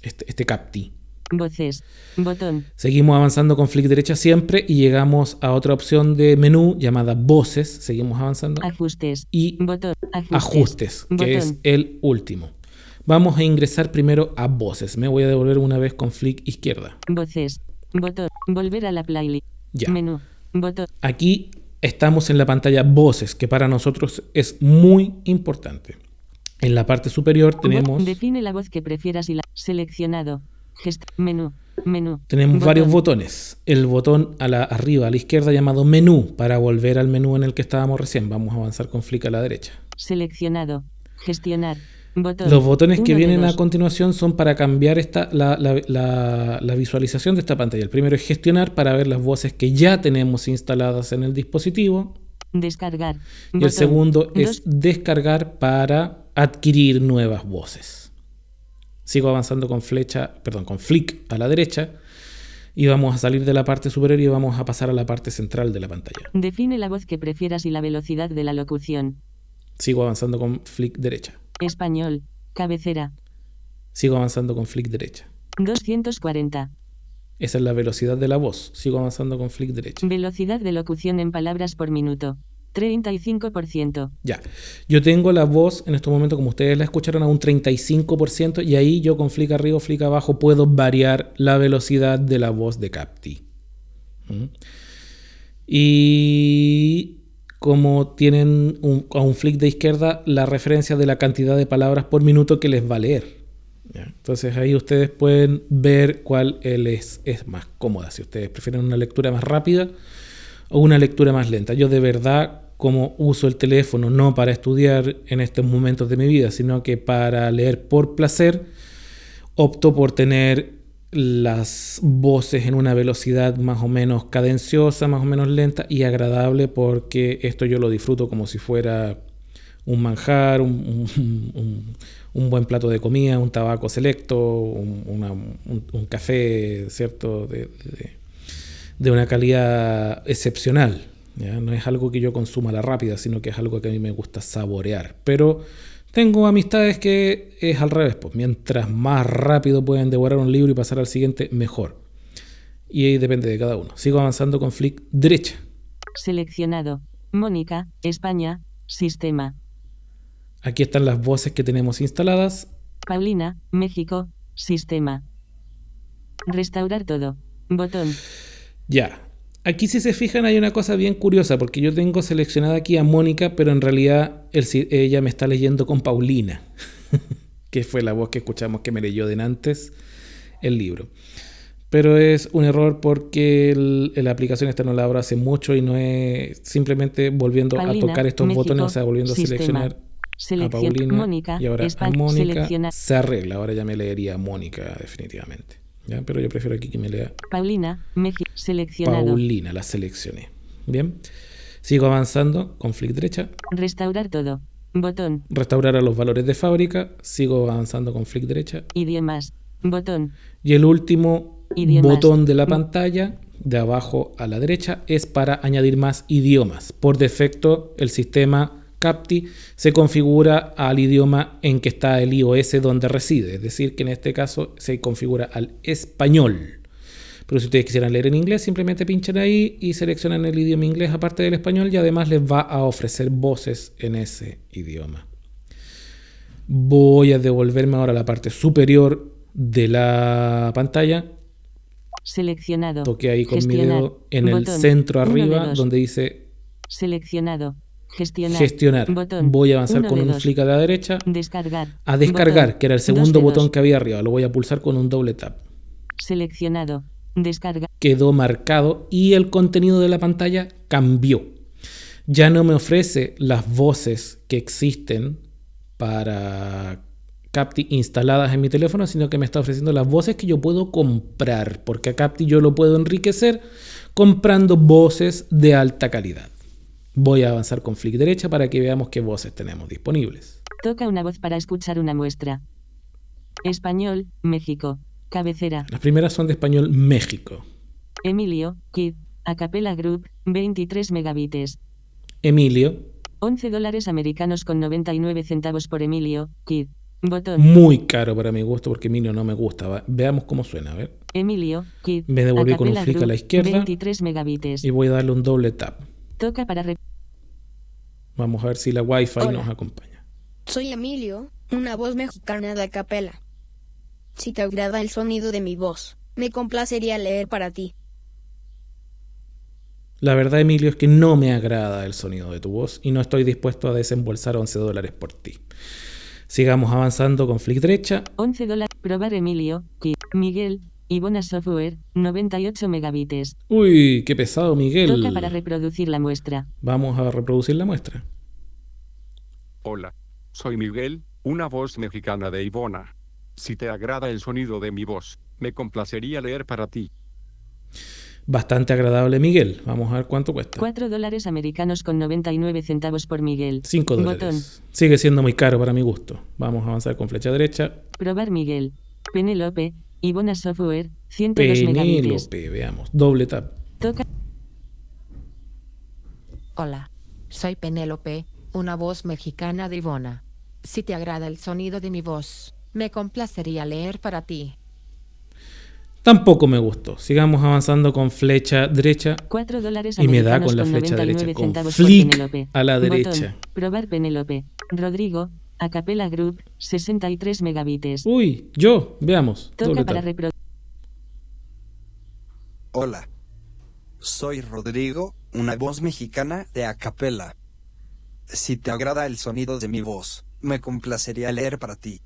este, este CAPTI. voces, botón, Seguimos avanzando con flick derecha siempre y llegamos a otra opción de menú llamada voces. Seguimos avanzando. ajustes, Y botón, ajustes, ajustes, que botón, es el último. Vamos a ingresar primero a voces. Me voy a devolver una vez con flick izquierda. voces, botón, volver a la playlist, Ya. Menú. Botón. Aquí estamos en la pantalla voces, que para nosotros es muy importante. En la parte superior tenemos, Define la voz que prefieras y la. Seleccionado. Gest. Menú. Menú. tenemos Botón. varios botones. El botón a la arriba, a la izquierda, llamado menú, para volver al menú en el que estábamos recién. Vamos a avanzar con flick a la derecha. Seleccionado. Gestionar. Botón. Los botones que Uno vienen a continuación son para cambiar esta, la, la- la- la visualización de esta pantalla. El primero es gestionar para ver las voces que ya tenemos instaladas en el dispositivo. Descargar. Y el segundo es Dos. descargar para adquirir nuevas voces. Sigo avanzando con flecha, perdón, con flick a la derecha y vamos a salir de la parte superior y vamos a pasar a la parte central de la pantalla. Define la voz que prefieras y la velocidad de la locución. Sigo avanzando con flick derecha. Español. Cabecera. Sigo avanzando con flick derecha. 240. Esa es la velocidad de la voz. Sigo avanzando con flick derecha. Velocidad de locución en palabras por minuto. 35%. Ya. Yo tengo la voz en estos momentos, como ustedes la escucharon, a un 35% y ahí yo con flick arriba o flick abajo puedo variar la velocidad de la voz de Capti. ¿Mm? Y como tienen un, a un flick de izquierda la referencia de la cantidad de palabras por minuto que les va a leer. Entonces ahí ustedes pueden ver cuál les es más cómoda, si ustedes prefieren una lectura más rápida o una lectura más lenta. Yo de verdad, como uso el teléfono no para estudiar en estos momentos de mi vida, sino que para leer por placer, opto por tener las voces en una velocidad más o menos cadenciosa, más o menos lenta y agradable, porque esto yo lo disfruto como si fuera un manjar, un, un- buen plato de comida, un tabaco selecto, un, café, ¿cierto? De, de- una calidad excepcional. No es algo que yo consuma a la rápida, sino que es algo que a mí me gusta saborear. Pero tengo amistades que es al revés. Pues mientras más rápido pueden devorar un libro y pasar al siguiente, mejor. Y ahí depende de cada uno. Sigo avanzando con flick derecha. Seleccionado. Mónica, España, sistema. Aquí están las voces que tenemos instaladas. Paulina, México, sistema. Restaurar todo. Botón. Ya. Aquí si se fijan hay una cosa bien curiosa porque yo tengo seleccionada aquí a Mónica, pero en realidad ella me está leyendo con Paulina, que fue la voz que escuchamos que me leyó de antes el libro. Pero es un error porque el- la aplicación esta no la abro hace mucho y no es simplemente volviendo a tocar estos México, botones, o sea, volviendo a seleccionar a. Paulina Mónica, y ahora España, a Mónica se arregla. Ahora ya me leería a Mónica definitivamente. ¿Ya? Pero yo prefiero aquí que me lea Paulina, México, seleccionado. Paulina, la seleccioné. Bien. Sigo avanzando con flick derecha. Restaurar todo. Botón. Restaurar a los valores de fábrica. Sigo avanzando con flick derecha. Idiomas. Botón. Y el último Idiomas. botón de la pantalla, de abajo a la derecha, es para añadir más idiomas. Por defecto, el sistema CAPTI se configura al idioma en que está el iOS donde reside. Es decir, que en este caso se configura al español. Pero si ustedes quisieran leer en inglés, simplemente pinchan ahí y seleccionan el idioma inglés aparte del español y además les va a ofrecer voces en ese idioma. Voy a devolverme ahora a la parte superior de la pantalla. Seleccionado. Toqué ahí con mi Gestionar. dedo en el centro arriba donde dice Seleccionado. Gestionar. gestionar. Botón. Voy a avanzar Uno con un dos. flick a la derecha Descargar. a descargar, Botón. que era el segundo botón dos. que había arriba. Lo voy a pulsar con un doble tap. Seleccionado. Descarga. quedó marcado y el contenido de la pantalla cambió. Ya no me ofrece las voces que existen para Capti instaladas en mi teléfono, sino que me está ofreciendo las voces que yo puedo comprar, porque a Capti yo lo puedo enriquecer comprando voces de alta calidad. Voy a avanzar con flick derecha para que veamos qué voces tenemos disponibles. Toca una voz para escuchar una muestra. Español, México. Cabecera. Las primeras son de español México. Emilio, Kid. Acapella Group, 23 megabites. Emilio, 11 dólares americanos con 99 centavos por Emilio, Kid. Botón. muy caro para mi gusto porque Emilio no me gusta. Veamos cómo suena, a ver. Emilio, Kid. Me devolví con un flick a la izquierda. 23 megabites. y voy a darle un doble tap. Toca para re- Vamos a ver si la Wi-Fi Hola. nos acompaña. Soy Emilio, una voz mexicana de capela. Si te agrada el sonido de mi voz, me complacería leer para ti. La verdad, Emilio, es que no me agrada el sonido de tu voz y no estoy dispuesto a desembolsar 11 dólares por ti. Sigamos avanzando con flick derecha. 11 dólares. Probar Emilio, Miguel, Ibona Software, 98 megabytes. Uy, qué pesado, Miguel. Toca para reproducir la muestra. Vamos a reproducir la muestra. Hola. Soy Miguel, una voz mexicana de Ivona. Si te agrada el sonido de mi voz, me complacería leer para ti. Bastante agradable, Miguel. Vamos a ver cuánto cuesta. 4 dólares americanos con 99 centavos por Miguel. 5 Botón. dólares. Sigue siendo muy caro para mi gusto. Vamos a avanzar con flecha derecha. Probar Miguel. Penelope, Ibona Software, 102 megabytes. Penélope, veamos. Doble tap. Toca Hola. Soy Penélope, una voz mexicana de Ivona. Si te agrada el sonido de mi voz, me complacería leer para ti. Tampoco me gustó. Sigamos avanzando con flecha derecha. 4 dólares Y me da con la con flecha 99 derecha, con flick a la Botón. derecha. Probar Penélope. Rodrigo, Acapella Group, 63 megabytes. Uy, yo, veamos. Toca para reproducir. Hola. Soy Rodrigo, una voz mexicana de acapella. Si te agrada el sonido de mi voz, me complacería leer para ti.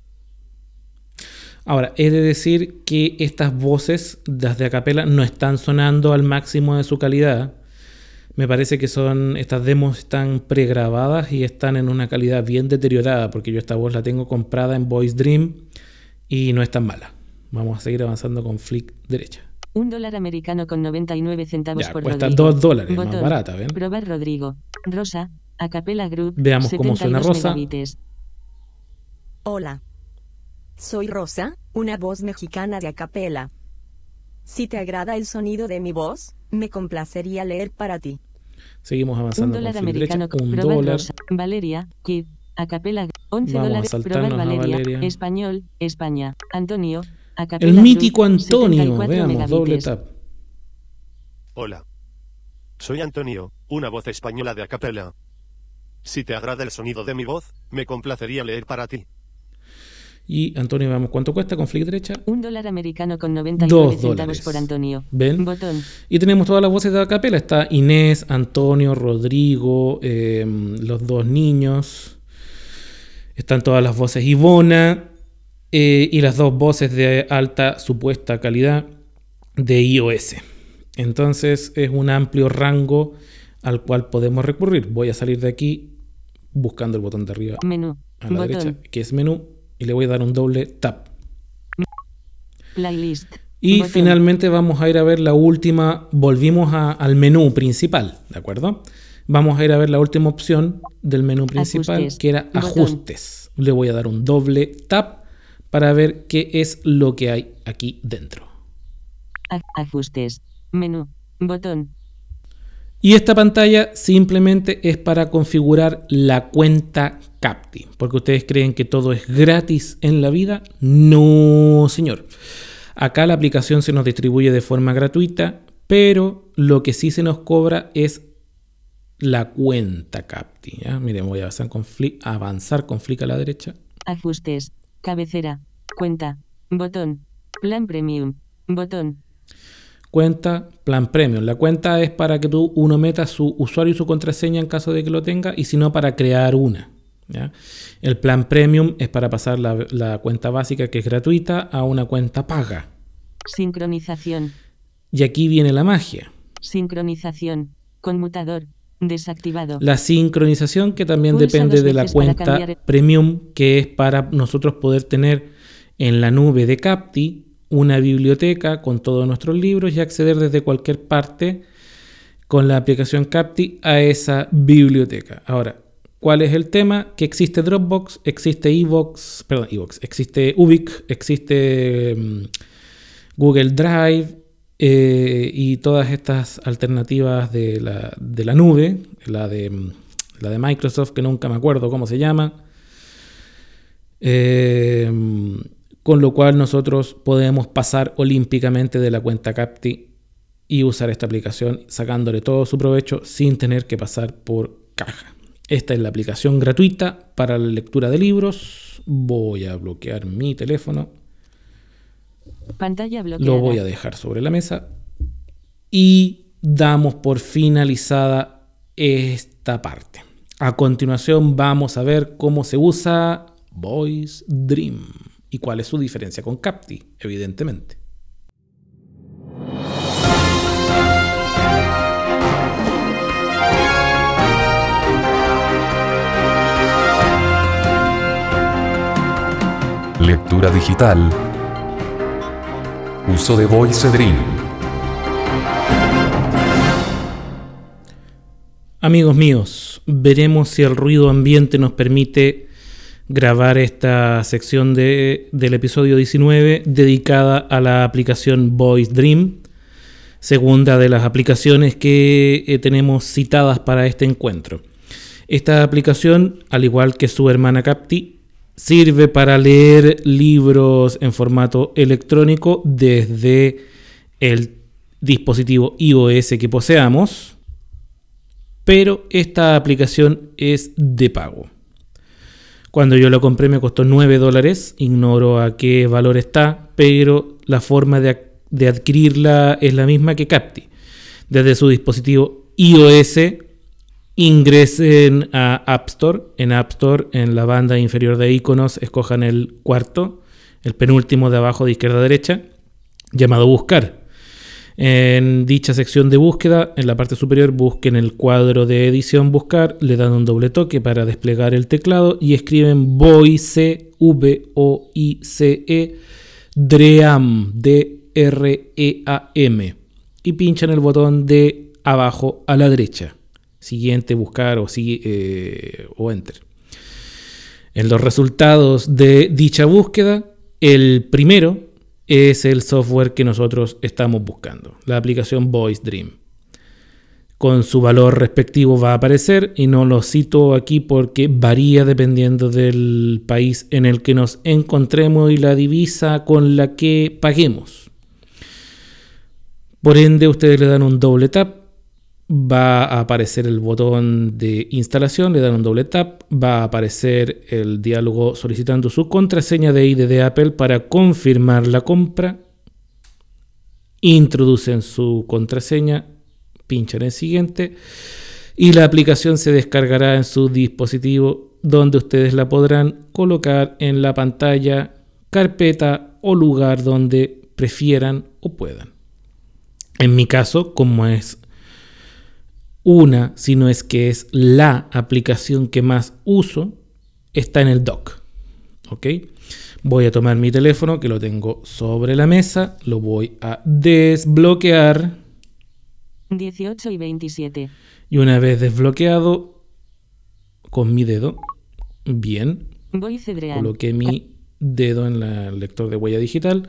Ahora, he de decir que estas voces, las de acapela, no están sonando al máximo de su calidad. Me parece que son estas demos están pregrabadas y están en una calidad bien deteriorada, porque yo esta voz la tengo comprada en Voice Dream y no es tan mala. Vamos a seguir avanzando con flick derecha. Un dólar americano con 99 centavos Ya, por cuesta Rodrigo. dos dólares, más barata, ¿ven? Probar Rodrigo. Rosa, Acapella Group. Veamos cómo suena 72 Rosa. Hola. Soy Rosa, una voz mexicana de acapela. Si te agrada el sonido de mi voz, me complacería leer para ti. Seguimos Un avanzando con dólar derecha. americano con Un probar dólar. Rosa. Valeria, Kid, Acapella 11 Vamos dólares. a Valeria, Valeria. Español, España. Antonio, Acapella El mítico Antonio, 74 veamos, doble megabytes. tap. Hola. Soy Antonio, una voz española de acapella. Si te agrada el sonido de mi voz, me complacería leer para ti. Y Antonio, veamos cuánto cuesta con flick derecha. Un dólar americano con 99 Dos centavos por Antonio. ¿Ven? Botón. Y tenemos todas las voces de acapela. Está Inés, Antonio, Rodrigo, eh, los dos niños. Están todas las voces Ivona eh, y las dos voces de alta supuesta calidad de iOS. Entonces es un amplio rango al cual podemos recurrir. Voy a salir de aquí buscando el botón de arriba Menú. a la Botón. derecha, que es menú, y le voy a dar un doble tap. Playlist. Y Botón. finalmente vamos a ir a ver la última, volvimos a- al menú principal, ¿de acuerdo? Vamos a ir a ver la última opción del menú principal, Ajustes. que era Botón. ajustes. Le voy a dar un doble tap para ver qué es lo que hay aquí dentro. Ajustes. Menú. Botón. Y esta pantalla simplemente es para configurar la cuenta Capti. Porque ustedes creen que todo es gratis en la vida. No, señor. Acá la aplicación se nos distribuye de forma gratuita, pero lo que sí se nos cobra es la cuenta Capti. ¿ya? Miren, voy a avanzar con, flick, avanzar con flick a la derecha. Ajustes. Cabecera. Cuenta. Botón. Plan Premium. Botón. Cuenta, plan premium. La cuenta es para que tú uno meta su usuario y su contraseña en caso de que lo tenga, y si no, para crear una. ¿Ya? El plan premium es para pasar la, la cuenta básica, que es gratuita, a una cuenta paga. Sincronización. Y aquí viene la magia. Sincronización. Conmutador. Desactivado. La sincronización que también Pulsa depende de la cuenta premium, que es para nosotros poder tener en la nube de Capti una biblioteca con todos nuestros libros y acceder desde cualquier parte con la aplicación Capti a esa biblioteca. Ahora, ¿cuál es el tema? Que existe Dropbox, existe Evox, perdón, Evox, existe Ubic, existe mm, Google Drive eh, y todas estas alternativas de la, de la nube, la de, mm, la de Microsoft, que nunca me acuerdo cómo se llama. Eh, con lo cual nosotros podemos pasar olímpicamente de la cuenta Capti y usar esta aplicación sacándole todo su provecho sin tener que pasar por caja. Esta es la aplicación gratuita para la lectura de libros. Voy a bloquear mi teléfono. Pantalla bloqueada. Lo voy a dejar sobre la mesa. Y damos por finalizada esta parte. A continuación vamos a ver cómo se usa Voice Dream y cuál es su diferencia con Capti, evidentemente. Lectura digital. Uso de Voice Dream. Amigos míos, veremos si el ruido ambiente nos permite grabar esta sección de, del episodio 19 dedicada a la aplicación Voice Dream, segunda de las aplicaciones que eh, tenemos citadas para este encuentro. Esta aplicación, al igual que su hermana Capti, Sirve para leer libros en formato electrónico desde el dispositivo iOS que poseamos, pero esta aplicación es de pago. Cuando yo lo compré me costó 9 dólares, ignoro a qué valor está, pero la forma de, de adquirirla es la misma que Capti. Desde su dispositivo iOS ingresen a App Store. En App Store, en la banda inferior de iconos, escojan el cuarto, el penúltimo de abajo de izquierda a derecha, llamado Buscar. En dicha sección de búsqueda, en la parte superior, busquen el cuadro de edición Buscar, le dan un doble toque para desplegar el teclado y escriben Voice, V-O-I-C-E, Dream, D-R-E-A-M, y pinchan el botón de abajo a la derecha siguiente, buscar o, eh, o enter. En los resultados de dicha búsqueda, el primero es el software que nosotros estamos buscando, la aplicación Voice Dream. Con su valor respectivo va a aparecer y no lo cito aquí porque varía dependiendo del país en el que nos encontremos y la divisa con la que paguemos. Por ende, ustedes le dan un doble tap va a aparecer el botón de instalación, le dan un doble tap, va a aparecer el diálogo solicitando su contraseña de ID de Apple para confirmar la compra, introducen su contraseña, pinchan en siguiente y la aplicación se descargará en su dispositivo donde ustedes la podrán colocar en la pantalla, carpeta o lugar donde prefieran o puedan. En mi caso, como es una, sino es que es la aplicación que más uso, está en el dock. ¿Ok? Voy a tomar mi teléfono que lo tengo sobre la mesa, lo voy a desbloquear. 18 y 27. Y una vez desbloqueado, con mi dedo, bien, Voy coloqué mi dedo en el lector de huella digital.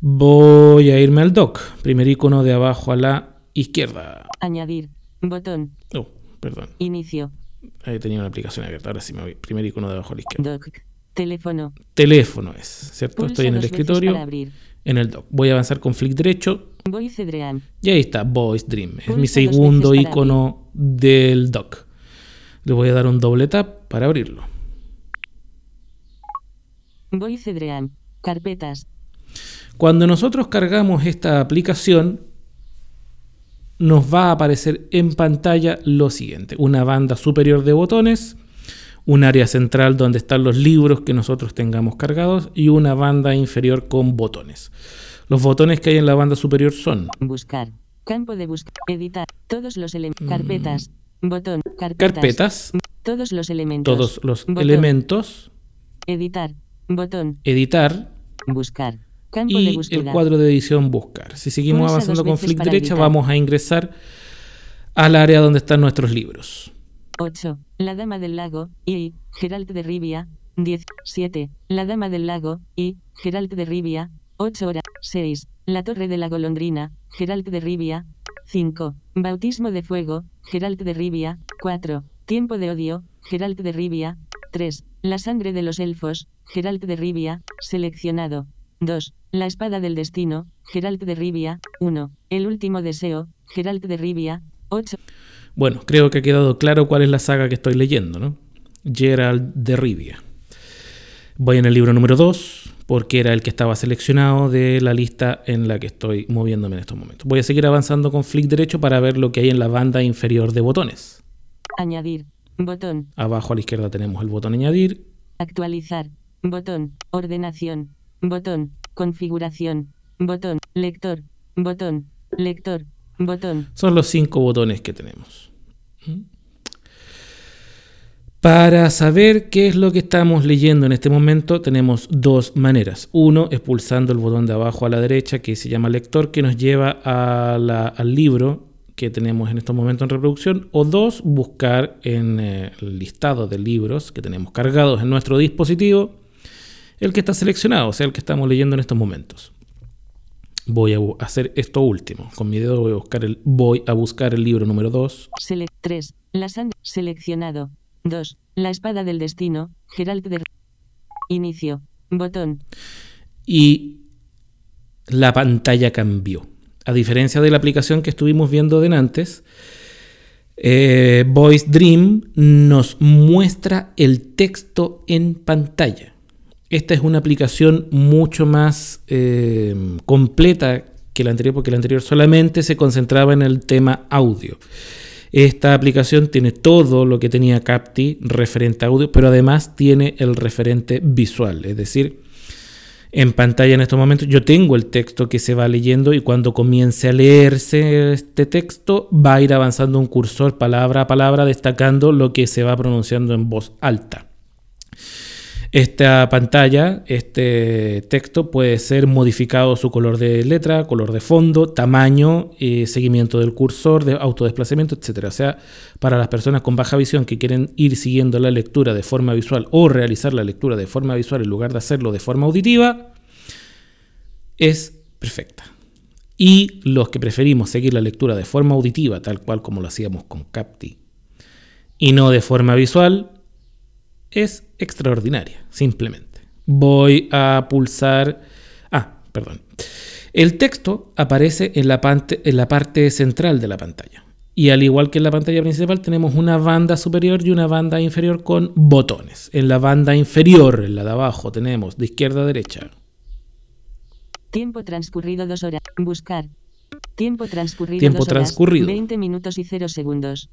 Voy a irme al dock. Primer icono de abajo a la izquierda. Añadir. Botón. Oh, perdón. Inicio. Ahí tenía una aplicación abierta. Ahora sí me voy. Primer icono de abajo a la izquierda. Doc. Teléfono. Teléfono es, ¿cierto? Estoy en el escritorio. En el dock. Voy a avanzar con flick derecho. Voice Dream. Y ahí está, Voice Dream. Es mi segundo icono del dock. Le voy a dar un doble tap para abrirlo. Voice Dream. Carpetas. Cuando nosotros cargamos esta aplicación, nos va a aparecer en pantalla lo siguiente, una banda superior de botones, un área central donde están los libros que nosotros tengamos cargados y una banda inferior con botones. Los botones que hay en la banda superior son buscar, campo de buscar, editar, todos los elementos, mm. carpetas, botón, carpetas, todos los elementos, todos los elementos, editar, botón, editar, buscar, y el cuadro de edición buscar. Si seguimos avanzando con flick derecha, vamos a ingresar al área donde están nuestros libros. 8. La Dama del Lago y Geralt de Rivia. 10. 7. La Dama del Lago y Geralt de Rivia. 8 horas. 6. La Torre de la Golondrina. Geralt de Rivia. 5. Bautismo de Fuego. Geralt de Rivia. 4. Tiempo de Odio. Geralt de Rivia. 3. La Sangre de los Elfos. Geralt de Rivia. Seleccionado. 2. La espada del destino, Geralt de Rivia. 1. El último deseo, Geralt de Rivia. 8. Bueno, creo que ha quedado claro cuál es la saga que estoy leyendo, ¿no? Geralt de Rivia. Voy en el libro número 2, porque era el que estaba seleccionado de la lista en la que estoy moviéndome en estos momentos. Voy a seguir avanzando con flick derecho para ver lo que hay en la banda inferior de botones. Añadir. Botón. Abajo a la izquierda tenemos el botón añadir. Actualizar. Botón. Ordenación. Botón. Configuración. Botón. Lector. Botón. Lector. Botón. Son los cinco botones que tenemos. Para saber qué es lo que estamos leyendo en este momento tenemos dos maneras. Uno es pulsando el botón de abajo a la derecha que se llama lector que nos lleva al libro que tenemos en estos momentos en reproducción. O dos, buscar en eh, el listado de libros que tenemos cargados en nuestro dispositivo el que está seleccionado, o sea, el que estamos leyendo en estos momentos. Voy a hacer esto último. Con mi dedo voy a buscar el, voy a buscar el libro número 2. Select 3. La seleccionado. 2. La espada del destino, Geralt de... Inicio. Botón. Y la pantalla cambió. A diferencia de la aplicación que estuvimos viendo de antes, eh, Voice Dream nos muestra el texto en pantalla. Esta es una aplicación mucho más eh, completa que la anterior, porque la anterior solamente se concentraba en el tema audio. Esta aplicación tiene todo lo que tenía Capti referente a audio, pero además tiene el referente visual, es decir, en pantalla en estos momentos yo tengo el texto que se va leyendo y cuando comience a leerse este texto va a ir avanzando un cursor palabra a palabra destacando lo que se va pronunciando en voz alta. Esta pantalla, este texto puede ser modificado su color de letra, color de fondo, tamaño, eh, seguimiento del cursor, de autodesplazamiento, etc. O sea, para las personas con baja visión que quieren ir siguiendo la lectura de forma visual o realizar la lectura de forma visual en lugar de hacerlo de forma auditiva, es perfecta. Y los que preferimos seguir la lectura de forma auditiva, tal cual como lo hacíamos con Capti, y no de forma visual, es extraordinaria, simplemente. Voy a pulsar... Ah, perdón. El texto aparece en la, parte, en la parte central de la pantalla. Y al igual que en la pantalla principal, tenemos una banda superior y una banda inferior con botones. En la banda inferior, en la de abajo, tenemos de izquierda a derecha. Tiempo transcurrido dos horas. Buscar. Tiempo transcurrido Tiempo transcurrido. 20 minutos y 0 segundos.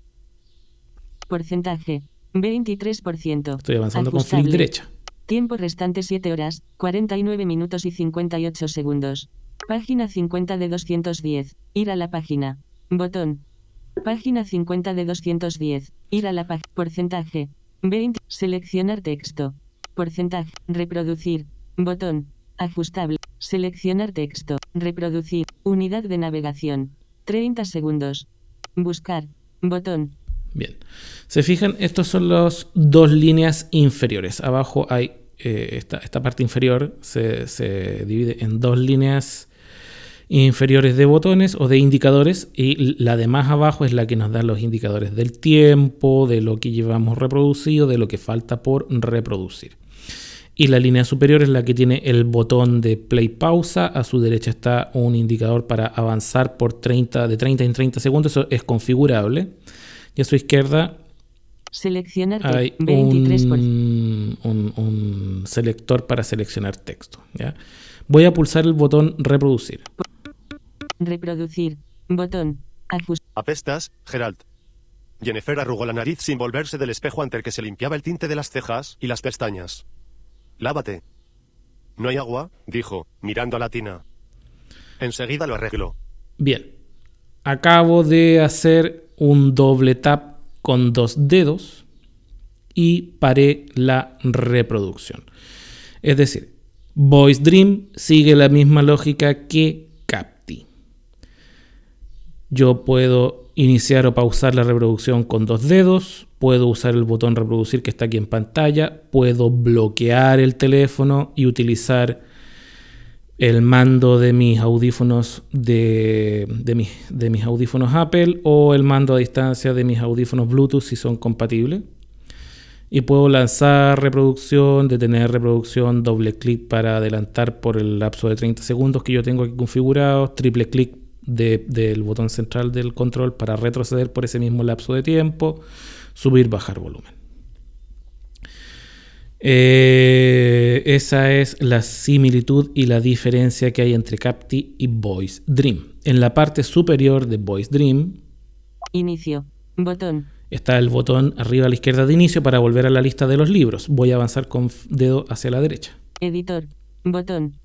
Porcentaje. 23%. Estoy avanzando con flick derecha. Tiempo restante 7 horas, 49 minutos y 58 segundos. Página 50 de 210. Ir a la página. Botón. Página 50 de 210. Ir a la página. Porcentaje. 20. Seleccionar texto. Porcentaje. Reproducir. Botón. Ajustable. Seleccionar texto. Reproducir. Unidad de navegación. 30 segundos. Buscar. Botón. Bien. Se fijan, estas son las dos líneas inferiores. Abajo hay eh, esta, parte inferior, se, divide en dos líneas inferiores de botones o de indicadores y la de más abajo es la que nos da los indicadores del tiempo, de lo que llevamos reproducido, de lo que falta por reproducir. Y la línea superior es la que tiene el botón de play pausa. A su derecha está un indicador para avanzar por 30, de 30 en 30 segundos. Eso es configurable. Y a su izquierda Seleccionar hay un, un, selector para seleccionar texto. ¿ya? Voy a pulsar el botón reproducir. Reproducir. Botón. Apestas, Gerald. Jennifer arrugó la nariz sin volverse del espejo ante el que se limpiaba el tinte de las cejas y las pestañas. Lávate. No hay agua, dijo, mirando a la tina. Enseguida lo arregló. Bien. Acabo de hacer un doble tap con dos dedos y paré la reproducción. Es decir, Voice Dream sigue la misma lógica que Capti. Yo puedo iniciar o pausar la reproducción con dos dedos, puedo usar el botón reproducir que está aquí en pantalla, puedo bloquear el teléfono y utilizar el mando de mis audífonos de, de, mis audífonos Apple o el mando a distancia de mis audífonos Bluetooth si son compatibles. Y puedo lanzar reproducción, detener reproducción, doble clic para adelantar por el lapso de 30 segundos que yo tengo aquí configurado, triple clic del botón central del control para retroceder por ese mismo lapso de tiempo, subir, bajar volumen. Eh, esa es la similitud y la diferencia que hay entre Capti y Voice Dream. En la parte superior de Voice Dream Inicio. Botón. está el botón arriba a la izquierda de inicio para volver a la lista de los libros. Voy a avanzar con dedo hacia la derecha. Editor. Botón.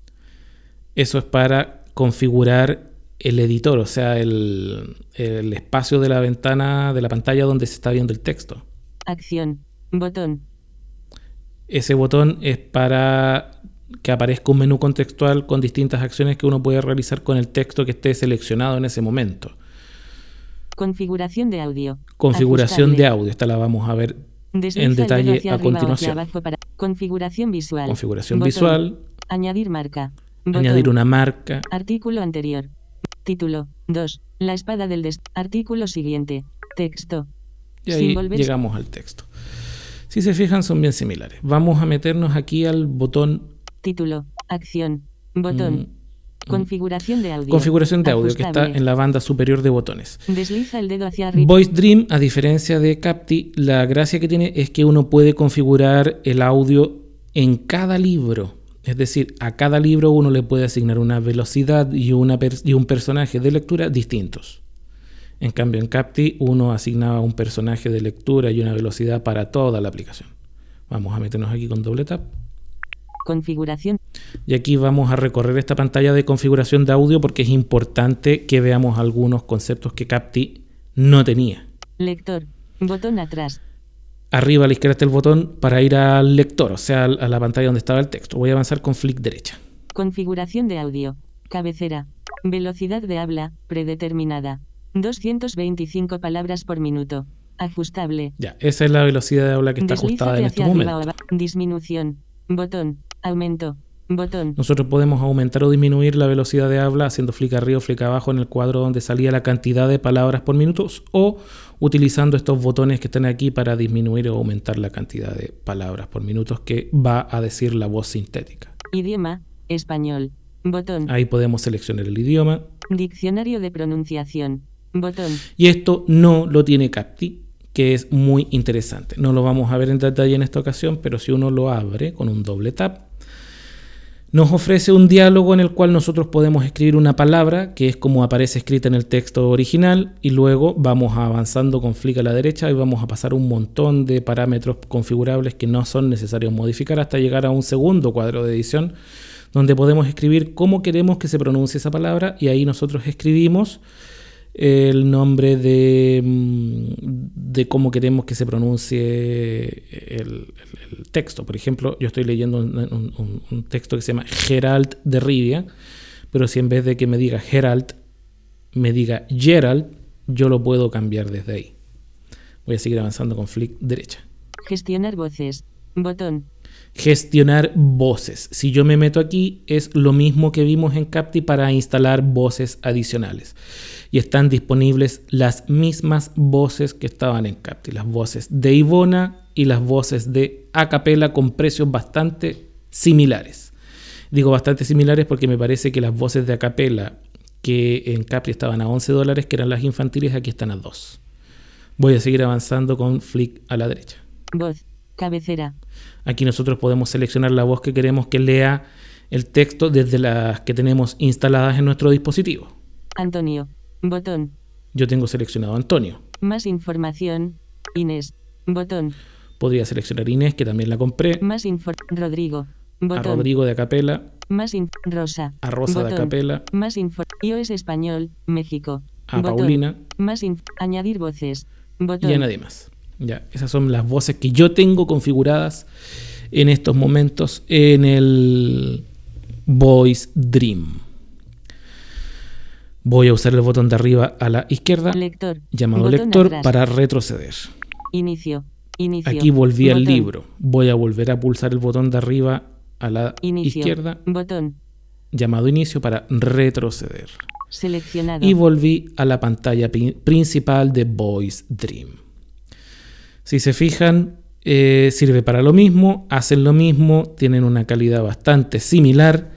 Eso es para configurar el editor, o sea, el, el espacio de la ventana, de la pantalla donde se está viendo el texto. Acción. Botón. Ese botón es para que aparezca un menú contextual con distintas acciones que uno puede realizar con el texto que esté seleccionado en ese momento. Configuración de audio. Configuración Ajustable. de audio, esta la vamos a ver Desliza en detalle a continuación. para configuración visual. Configuración Botón. visual, Añadir marca. Botón. añadir una marca, Artículo anterior. Título. 2. La espada del des. Artículo siguiente. Texto. y ahí llegamos al texto. Si se fijan, son bien similares. Vamos a meternos aquí al botón Título. Acción. Botón. mm, Configuración de audio. configuración de audio que está en la banda superior de botones. Desliza el dedo hacia arriba. Voice Dream, a diferencia de Capti, la gracia que tiene es que uno puede configurar el audio en cada libro. Es decir, a cada libro uno le puede asignar una velocidad y, una pers- y un personaje de lectura distintos. En cambio, en Capti uno asignaba un personaje de lectura y una velocidad para toda la aplicación. Vamos a meternos aquí con doble tap. Configuración. Y aquí vamos a recorrer esta pantalla de configuración de audio porque es importante que veamos algunos conceptos que Capti no tenía. Lector. Botón atrás. Arriba a la izquierda está el botón para ir al lector, o sea, a la pantalla donde estaba el texto. Voy a avanzar con flick derecha. Configuración de audio. Cabecera. Velocidad de habla. Predeterminada. 225 palabras por minuto. Ajustable. Ya, esa es la velocidad de habla que está ajustada en este momento. Disminución. Botón. Aumento. Botón. Nosotros podemos aumentar o disminuir la velocidad de habla haciendo flick arriba o flick abajo en el cuadro donde salía la cantidad de palabras por minutos o utilizando estos botones que están aquí para disminuir o aumentar la cantidad de palabras por minutos que va a decir la voz sintética. Idioma. Español. Botón. Ahí podemos seleccionar el idioma Diccionario de pronunciación. Y esto no lo tiene Capti, que es muy interesante. No lo vamos a ver en detalle en esta ocasión, pero si uno lo abre con un doble tap, nos ofrece un diálogo en el cual nosotros podemos escribir una palabra que es como aparece escrita en el texto original y luego vamos avanzando con flick a la derecha y vamos a pasar un montón de parámetros configurables que no son necesarios modificar hasta llegar a un segundo cuadro de edición donde podemos escribir cómo queremos que se pronuncie esa palabra y ahí nosotros escribimos el nombre de, mm, de cómo queremos que se pronuncie el, texto. Por ejemplo, yo estoy leyendo un texto que se llama Gerald de Rivia, pero si en vez de que me diga Gerald, me diga Gerald, yo lo puedo cambiar desde ahí. Voy a seguir avanzando con flick derecha. Gestionar voces. Botón. Gestionar voces. Si yo me meto aquí, es lo mismo que vimos en Capti para instalar voces adicionales. Y están disponibles las mismas voces que estaban en Capti. Las voces de Ivona y las voces de Acapela con precios bastante similares. Digo bastante similares porque me parece que las voces de Acapela que en Capri estaban a 11 dólares, que eran las infantiles, aquí están a 2. Voy a seguir avanzando con flick a la derecha. Voz. Cabecera. Aquí nosotros podemos seleccionar la voz que queremos que lea el texto desde las que tenemos instaladas en nuestro dispositivo. Antonio. Botón. Yo tengo seleccionado Antonio. Más información. Inés. Botón. Podría seleccionar Inés, que también la compré. Más info. Rodrigo. A Botón. Rodrigo de Acapela. Más info. Rosa. A Rosa de. Acapela. Más info. iOS español. México. A Botón. Paulina. Más. Añadir voces. Botón. Y a nadie más. Ya, esas son las voces que yo tengo configuradas en estos momentos en el Voice Dream. Voy a usar el botón de arriba a la izquierda, Lector. llamado lector, atrás. para retroceder. Inicio. Inicio. Aquí volví al libro. Voy a volver a pulsar el botón de arriba a la Inicio. izquierda, Botón. llamado inicio, para retroceder. Seleccionado. Y volví a la pantalla pri- principal de Voice Dream. Si se fijan, eh, sirve para lo mismo, hacen lo mismo, tienen una calidad bastante similar,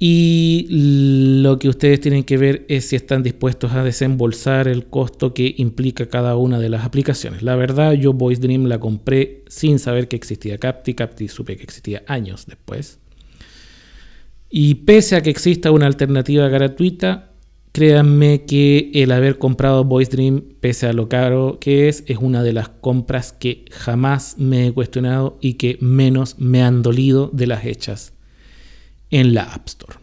Y lo que ustedes tienen que ver es si están dispuestos a desembolsar el costo que implica cada una de las aplicaciones. La verdad, yo Voice Dream la compré sin saber que existía Capti. Capti supe que existía años después. Y pese a que exista una alternativa gratuita, créanme que el haber comprado Voice Dream, pese a lo caro que es, es una de las compras que jamás me he cuestionado y que menos me han dolido de las hechas en la App Store.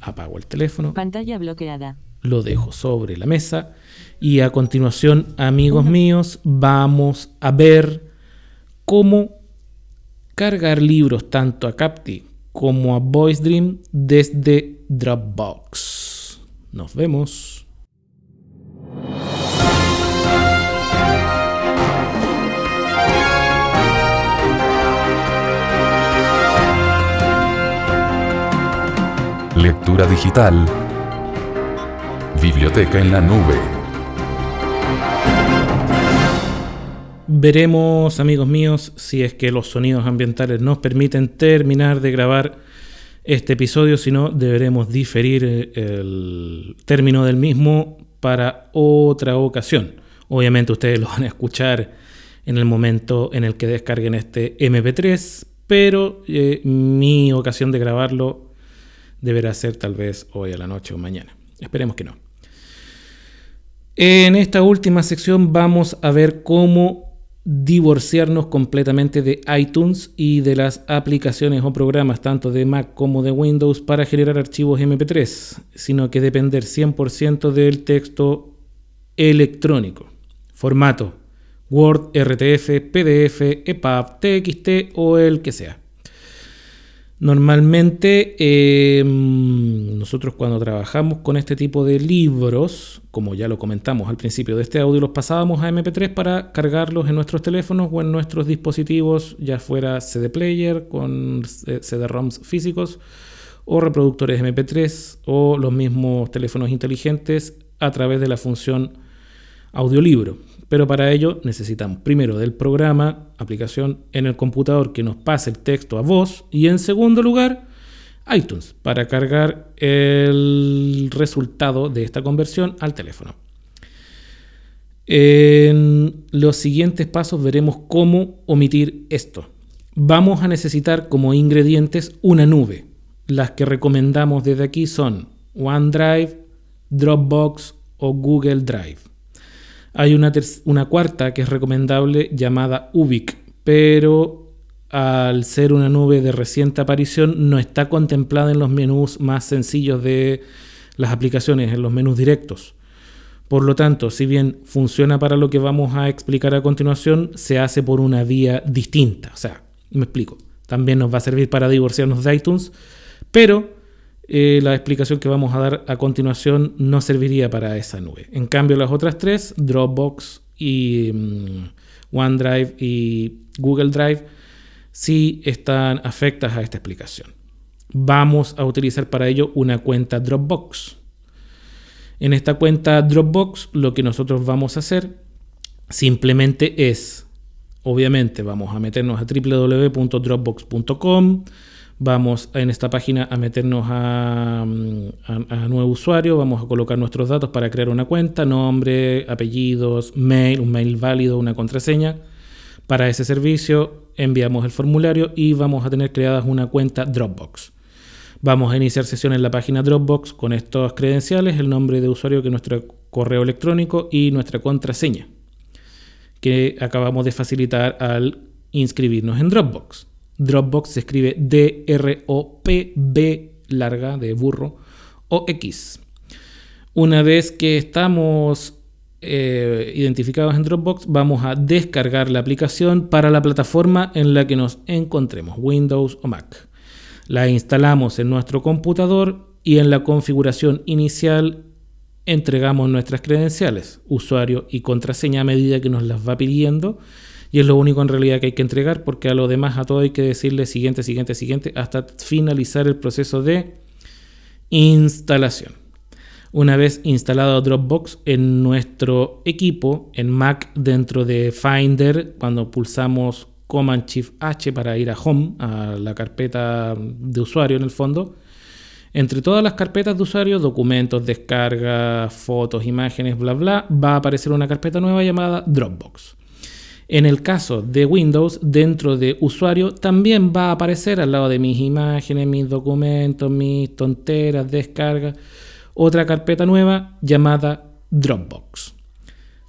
Apago el teléfono. Pantalla bloqueada. Lo dejo sobre la mesa. Y a continuación, amigos míos, vamos a ver cómo cargar libros tanto a Capti como a Voice Dream desde Dropbox. Nos vemos. Lectura digital. Biblioteca en la nube. Veremos, amigos míos, si es que los sonidos ambientales nos permiten terminar de grabar este episodio, si no, deberemos diferir eh, el término del mismo para otra ocasión. Obviamente ustedes lo van a escuchar en el momento en el que descarguen este MP3, pero eh, mi ocasión de grabarlo deberá ser tal vez hoy a la noche o mañana. Esperemos que no. En esta última sección vamos a ver cómo divorciarnos completamente de iTunes y de las aplicaciones o programas tanto de Mac como de Windows para generar archivos MP3, sino que depender 100% del texto electrónico. Formato Word, RTF, PDF, EPUB, TXT o el que sea. Normalmente em, nosotros cuando trabajamos con este tipo de libros, como ya lo comentamos al principio de este audio, los pasábamos a MP3 para cargarlos en nuestros teléfonos o en nuestros dispositivos, ya fuera CD player con CD-ROMs físicos o reproductores MP3 o los mismos teléfonos inteligentes a través de la función audiolibro. Pero para ello necesitamos primero del programa, aplicación en el computador que nos pase el texto a voz y en segundo lugar iTunes para cargar el resultado de esta conversión al teléfono. En los siguientes pasos veremos cómo omitir esto. Vamos a necesitar como ingredientes una nube. Las que recomendamos desde aquí son OneDrive, Dropbox o Google Drive. Hay una, cuarta que es recomendable llamada Ubic, pero al ser una nube de reciente aparición no está contemplada en los menús más sencillos de las aplicaciones, en los menús directos. Por lo tanto, si bien funciona para lo que vamos a explicar a continuación, se hace por una vía distinta. O sea, me explico. También nos va a servir para divorciarnos de iTunes, pero eh, la explicación que vamos a dar a continuación no serviría para esa nube. En cambio, las otras tres, Dropbox y mm, OneDrive y Google Drive, sí están afectas a esta explicación. Vamos a utilizar para ello una cuenta Dropbox. En esta cuenta Dropbox lo que nosotros vamos a hacer simplemente es, obviamente vamos a meternos a www.dropbox.com, Vamos en esta página a meternos a, nuevo usuario, vamos a colocar nuestros datos para crear una cuenta, nombre, apellidos, mail, un mail válido, una contraseña. Para ese servicio enviamos el formulario y vamos a tener creadas una cuenta Dropbox. Vamos a iniciar sesión en la página Dropbox con estos credenciales, el nombre de usuario que es nuestro correo electrónico y nuestra contraseña que acabamos de facilitar al inscribirnos en Dropbox. Dropbox se escribe D-R-O-P-B larga de burro o X. Una vez que estamos eh, identificados en Dropbox, vamos a descargar la aplicación para la plataforma en la que nos encontremos, Windows o Mac. La instalamos en nuestro computador y en la configuración inicial entregamos nuestras credenciales, usuario y contraseña a medida que nos las va pidiendo y es lo único en realidad que hay que entregar porque a lo demás a todo hay que decirle siguiente, siguiente, siguiente hasta finalizar el proceso de instalación. Una vez instalado Dropbox en nuestro equipo, en Mac dentro de Finder, cuando pulsamos Command Shift H para ir a Home, a la carpeta de usuario en el fondo. Entre todas las carpetas de usuario, documentos, descargas, fotos, imágenes, bla, bla, va a aparecer una carpeta nueva llamada Dropbox. En el caso de Windows, dentro de usuario, también va a aparecer al lado de mis imágenes, mis documentos, mis tonteras, descargas, otra carpeta nueva llamada Dropbox.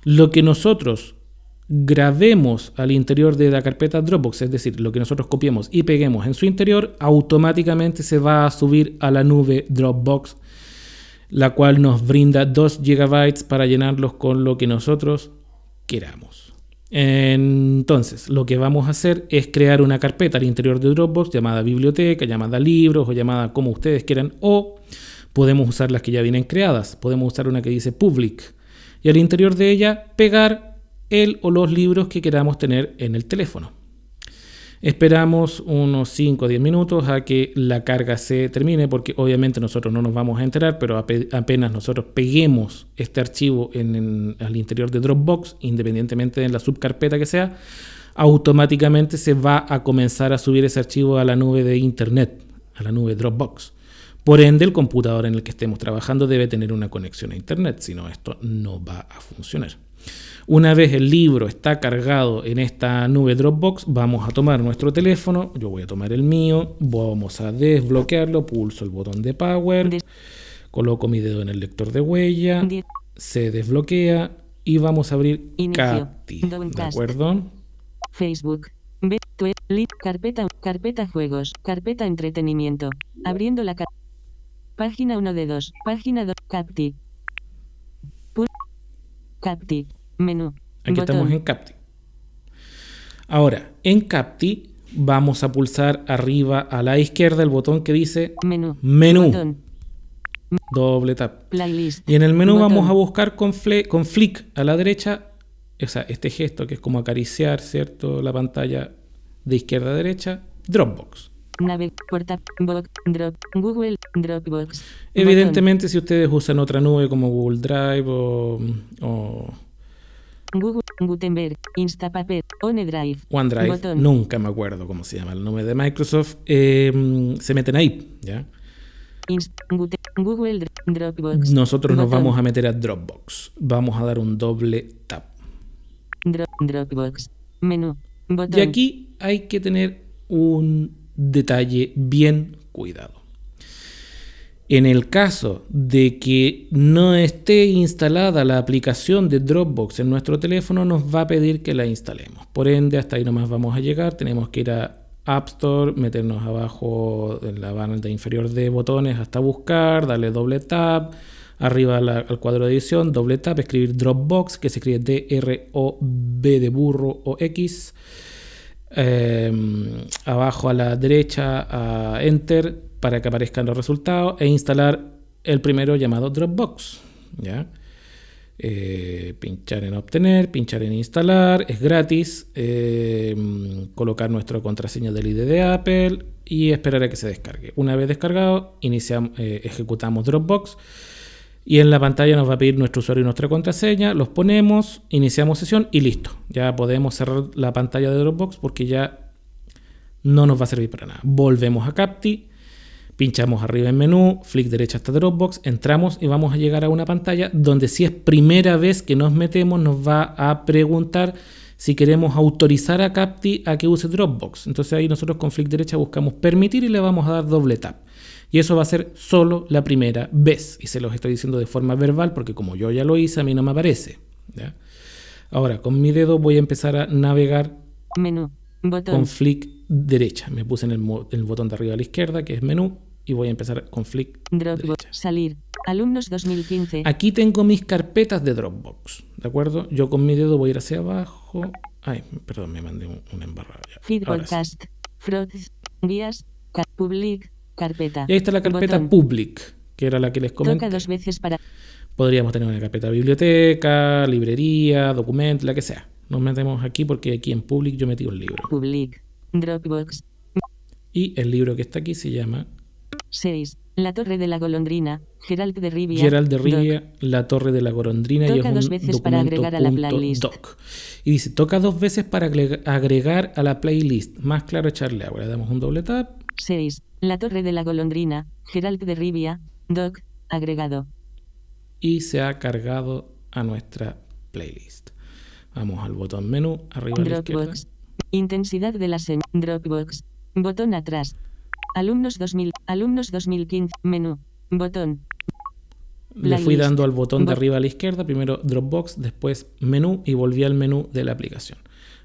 Lo que nosotros grabemos al interior de la carpeta Dropbox, es decir, lo que nosotros copiemos y peguemos en su interior, automáticamente se va a subir a la nube Dropbox, la cual nos brinda 2 GB para llenarlos con lo que nosotros queramos. Entonces, lo que vamos a hacer es crear una carpeta al interior de Dropbox llamada biblioteca, llamada libros o llamada como ustedes quieran, o podemos usar las que ya vienen creadas. Podemos usar una que dice public y al interior de ella pegar el o los libros que queramos tener en el teléfono. Esperamos unos 5 o 10 minutos a que la carga se termine porque obviamente nosotros no nos vamos a enterar, pero apenas nosotros peguemos este archivo al interior de Dropbox, independientemente de la subcarpeta que sea, automáticamente se va a comenzar a subir ese archivo a la nube de Internet, a la nube Dropbox. Por ende, el computador en el que estemos trabajando debe tener una conexión a Internet, si no, esto no va a funcionar. Una vez el libro está cargado en esta nube Dropbox, vamos a tomar nuestro teléfono, yo voy a tomar el mío, vamos a desbloquearlo, pulso el botón de power, coloco mi dedo en el lector de huella, se desbloquea y vamos a abrir Capti, ¿de acuerdo? Facebook. carpeta, carpeta juegos, carpeta entretenimiento. Abriendo la página 1 de 2, página 2, Capti. Capti. Menú. Aquí estamos en Capti. Ahora, en Capti vamos a pulsar arriba a la izquierda el botón que dice Menú. Menú. Doble tap. Playlist. Y en el menú vamos a buscar con, con flick a la derecha, o sea, este gesto que es como acariciar, ¿cierto? La pantalla de izquierda a derecha, Dropbox. Nave, porta, box, drop, Google, Dropbox. Evidentemente, si ustedes usan otra nube como Google Drive o Google, Gutenberg, Instapaper, OneDrive. OneDrive, nunca me acuerdo cómo se llama el nombre de Microsoft. Em, se meten ahí, ¿ya? Google Dropbox. Nosotros nos vamos a meter a Dropbox. Vamos a dar un doble tap. Dropbox. Menú. Y aquí hay que tener un detalle bien cuidado. En el caso de que no esté instalada la aplicación de Dropbox en nuestro teléfono, nos va a pedir que la instalemos. Por ende, hasta ahí nomás vamos a llegar. Tenemos que ir a App Store, meternos abajo en la banda inferior de botones hasta buscar, darle doble tap, arriba al cuadro de edición, doble tap, escribir Dropbox, que se escribe D-R-O-B de burro o X. Em, abajo a la derecha a Enter para que aparezcan los resultados e instalar el primero llamado Dropbox. ¿ya? Eh, pinchar en obtener, pinchar en instalar, es gratis, eh, colocar nuestra contraseña del ID de Apple y esperar a que se descargue. Una vez descargado, iniciamos, eh, ejecutamos Dropbox y en la pantalla nos va a pedir nuestro usuario y nuestra contraseña, los ponemos, iniciamos sesión y listo. Ya podemos cerrar la pantalla de Dropbox porque ya no nos va a servir para nada. Volvemos a Capti Pinchamos arriba en menú, flick derecha hasta Dropbox, entramos y vamos a llegar a una pantalla donde si es primera vez que nos metemos nos va a preguntar si queremos autorizar a Capti a que use Dropbox. Entonces ahí nosotros con flick derecha buscamos permitir y le vamos a dar doble tap. Y eso va a ser solo la primera vez. Y se los estoy diciendo de forma verbal porque como yo ya lo hice, a mí no me aparece. Ahora, con mi dedo voy a empezar a navegar menú, con flick derecha. Me puse en el, el, botón de arriba a la izquierda, que es menú, y voy a empezar con flick. Dropbox, salir, alumnos 2015. Aquí tengo mis carpetas de Dropbox, ¿de acuerdo? Yo con mi dedo voy a ir hacia abajo. Ay, perdón, me mandé un, una embarrada. Feed podcast, guías, public, carpeta. Y ahí está la carpeta public, que era la que les comenté. Toca dos veces para... Podríamos tener una carpeta biblioteca, librería, documento, la que sea. Nos metemos aquí porque aquí en public yo metí un libro. Public, Dropbox. Y el libro que está aquí se llama 6. La Torre de la Golondrina, Gerald de Rivia. Gerald de Doc. Rivia, La Torre de la Golondrina y es Toca un dos veces para agregar a la playlist. doc. Y dice, toca dos veces para agregar- a la playlist. Más claro echarle agua. Le damos un doble tap 6. La Torre de la Golondrina, Gerald de Rivia. Doc. Agregado. y se ha cargado a nuestra playlist. Vamos al botón menú, arriba a la izquierda. Dropbox. Intensidad de la. Dropbox. Botón atrás. Alumnos 2000. Alumnos 2015. Menú. Botón. Le fui dando al botón de arriba a la izquierda, primero Dropbox, después menú y volví al menú de la aplicación.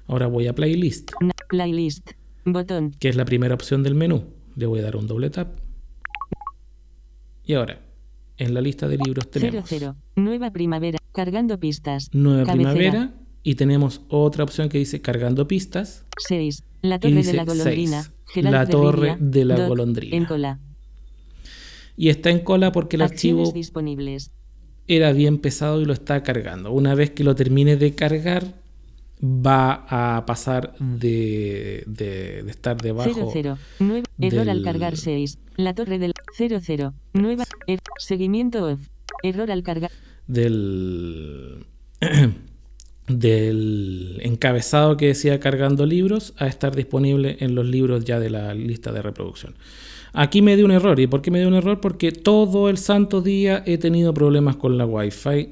Ahora voy a playlist, Playlist. Botón. que es la primera opción del menú. Le voy a dar un doble tap. Y ahora, en la lista de libros 00. tenemos Nueva primavera. Cargando pistas. Nueva Cabecera. Primavera y tenemos otra opción que dice Cargando pistas 6. La Torre de la Golondrina. Gerald La Torre de la Doc. Golondrina. En cola. y está en cola porque el Acciones archivo disponibles. era bien pesado y lo está cargando. Una vez que lo termine de cargar, va a pasar de, de- de estar debajo 00. Nueva. Error al cargar 6. La torre del 00. Nueva. er- seguimiento off. Error al cargar. del, del encabezado que decía cargando libros a estar disponible en los libros ya de la lista de reproducción. Aquí me dio un error. ¿Y por qué me dio un error? Porque todo el santo día he tenido problemas con la Wi-Fi,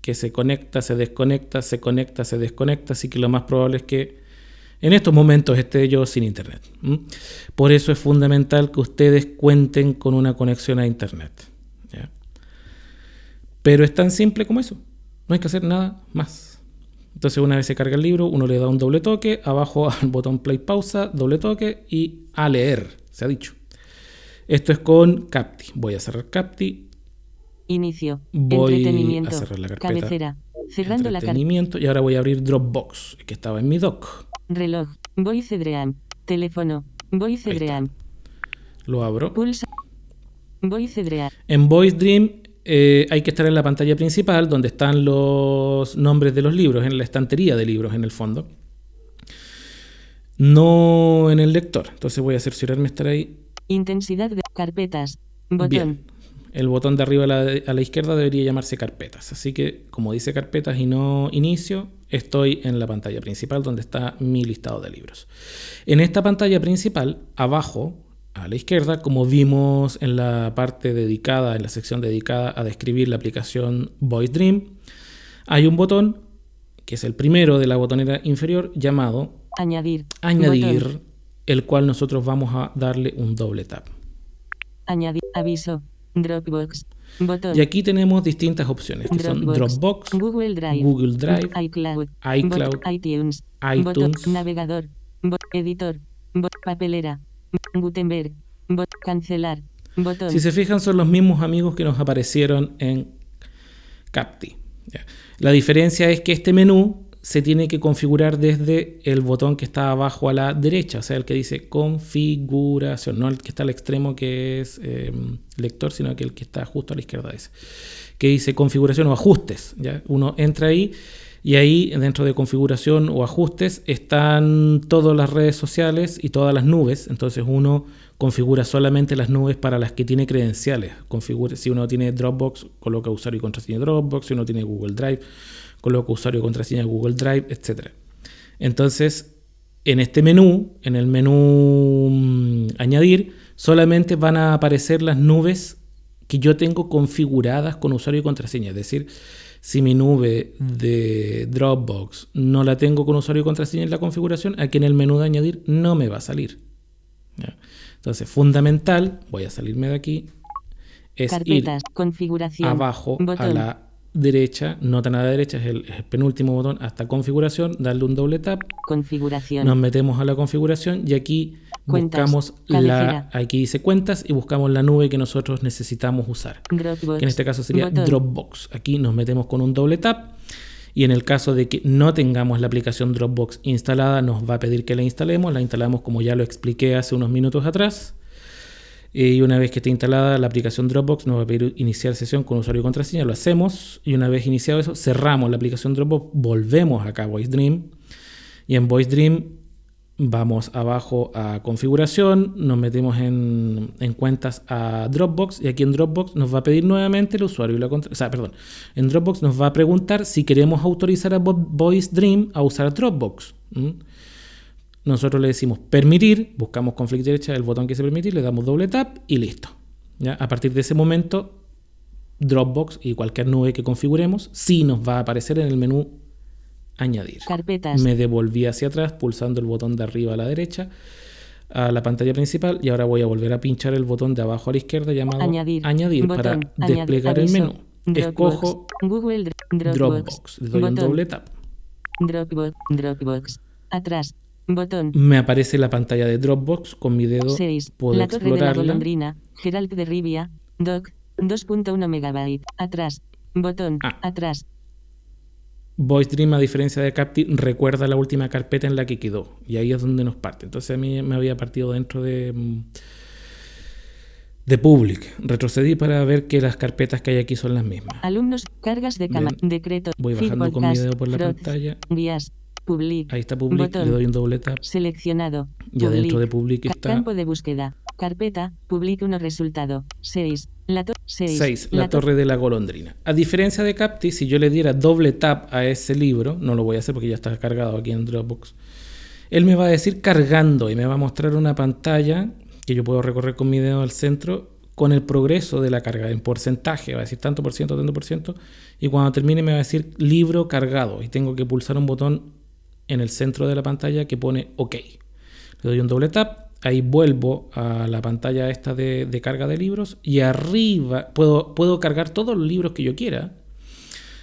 que se conecta, se desconecta, se conecta, se desconecta, así que lo más probable es que en estos momentos esté yo sin internet. Por eso es fundamental que ustedes cuenten con una conexión a internet. Pero es tan simple como eso. No hay que hacer nada más. Entonces una vez se carga el libro, uno le da un doble toque, abajo al botón play pausa, doble toque y a leer, se ha dicho. Esto es con Capti. Voy a cerrar Capti, Inicio. Voy Entretenimiento. a cerrar la carpeta. Cabecera. Cerrando la entretenimiento y ahora voy a abrir Dropbox, que estaba en mi doc. Reloj. Voice Dream. Teléfono. Voice Ahí está. Dream. Lo abro. Pulsa. Voice Dream. En Voice Dream eh, hay que estar en la pantalla principal donde están los nombres de los libros, en la estantería de libros en el fondo. No en el lector. Entonces voy a cerciorarme estar ahí. Intensidad de carpetas. Botón. Bien. El botón de arriba a la, a la izquierda debería llamarse carpetas. Así que como dice carpetas y no inicio, estoy en la pantalla principal donde está mi listado de libros. En esta pantalla principal, abajo, a la izquierda, como vimos en la parte dedicada, en la sección dedicada a describir la aplicación Voice Dream, hay un botón, que es el primero de la botonera inferior, llamado Añadir. Añadir, Botón. el cual nosotros vamos a darle un doble tap. Añadir. Aviso. Dropbox. Botón. Y aquí tenemos distintas opciones, que son Dropbox, Google Drive. Google Drive, iCloud. iTunes. iTunes. Botón. Navegador. Editor. Papelera. Gutenberg. Cancelar. Botón. Si se fijan, son los mismos amigos que nos aparecieron en Capti. La diferencia es que este menú se tiene que configurar desde el botón que está abajo a la derecha, o sea, el que dice configuración, no el que está al extremo que es eh, lector, sino que el que está justo a la izquierda ese, que dice configuración o ajustes. ¿ya? Uno entra ahí y ahí dentro de configuración o ajustes están todas las redes sociales y todas las nubes, entonces uno configura solamente las nubes para las que tiene credenciales. Configura, si uno tiene Dropbox, coloca usuario y contraseña Dropbox, si uno tiene Google Drive, coloca usuario y contraseña Google Drive, etc. Entonces, en este menú, en el menú mm, añadir, solamente van a aparecer las nubes que yo tengo configuradas con usuario y contraseña. Es decir, si mi nube de Dropbox no la tengo con usuario y contraseña en la configuración, aquí en el menú de añadir no me va a salir. ¿Ya? Entonces, fundamental, voy a salirme de aquí, es Carpetas. ir Configuración. abajo a la derecha, no tan a la derecha, es el, es el penúltimo botón, hasta configuración, darle un doble tap, Configuración. nos metemos a la configuración y aquí Cuentas, buscamos cabecera. la, aquí dice cuentas y buscamos la nube que nosotros necesitamos usar. Dropbox. Que en este caso sería Botón. Dropbox. Aquí nos metemos con un doble tap y en el caso de que no tengamos la aplicación Dropbox instalada, nos va a pedir que la instalemos. La instalamos como ya lo expliqué hace unos minutos atrás. Eh, Y una vez que esté instalada la aplicación Dropbox, nos va a pedir iniciar sesión con usuario y contraseña. Lo hacemos y una vez iniciado eso, cerramos la aplicación Dropbox, volvemos acá a Voice Dream. Y en Voice Dream vamos abajo a configuración, nos metemos en, en, cuentas a Dropbox y aquí en Dropbox nos va a pedir nuevamente el usuario y la contraseña. O sea, perdón, en Dropbox nos va a preguntar si queremos autorizar a Voice Dream a usar Dropbox. Nosotros le decimos permitir, buscamos con derecha el botón que dice permitir, le damos doble tap y listo. ¿Ya? A partir de ese momento, Dropbox y cualquier nube que configuremos, sí nos va a aparecer en el menú añadir. Carpetas. Me devolví hacia atrás pulsando el botón de arriba a la derecha a la pantalla principal y ahora voy a volver a pinchar el botón de abajo a la izquierda llamado añadir, para desplegar el menú. Escojo Google Dropbox, le doy un doble tap. Dropbox, Dropbox, atrás, botón. Me aparece la pantalla de Dropbox con mi dedo. 6. Puedo la torre de la golondrina, Geralt de Rivia, doc, 2.1 megabyte, atrás, botón, Ah. atrás, Voice Dream, a diferencia de Capti, recuerda la última carpeta en la que quedó. Y ahí es donde nos parte. Entonces a mí me había partido dentro de, mm, de Public. Retrocedí para ver que las carpetas que hay aquí son las mismas. alumnos, cargas de cama, decreto, Voy bajando con mi dedo por la pantalla. guías, public, Ahí está Public, botón, le doy un doble tap. seleccionado, Ya public, dentro de Public está. Campo de búsqueda, carpeta, public uno resultado, 6, la torre, 6, 6, la torre de la golondrina. A diferencia de Capti, si yo le diera doble tap a ese libro, no lo voy a hacer porque ya está cargado aquí en Dropbox, él me va a decir cargando y me va a mostrar una pantalla que yo puedo recorrer con mi dedo al centro con el progreso de la carga en porcentaje, va a decir tanto por ciento, tanto por ciento, y cuando termine me va a decir libro cargado y tengo que pulsar un botón en el centro de la pantalla que pone OK. Le doy un doble tap, ahí vuelvo a la pantalla esta de, de carga de libros y arriba puedo, puedo cargar todos los libros que yo quiera.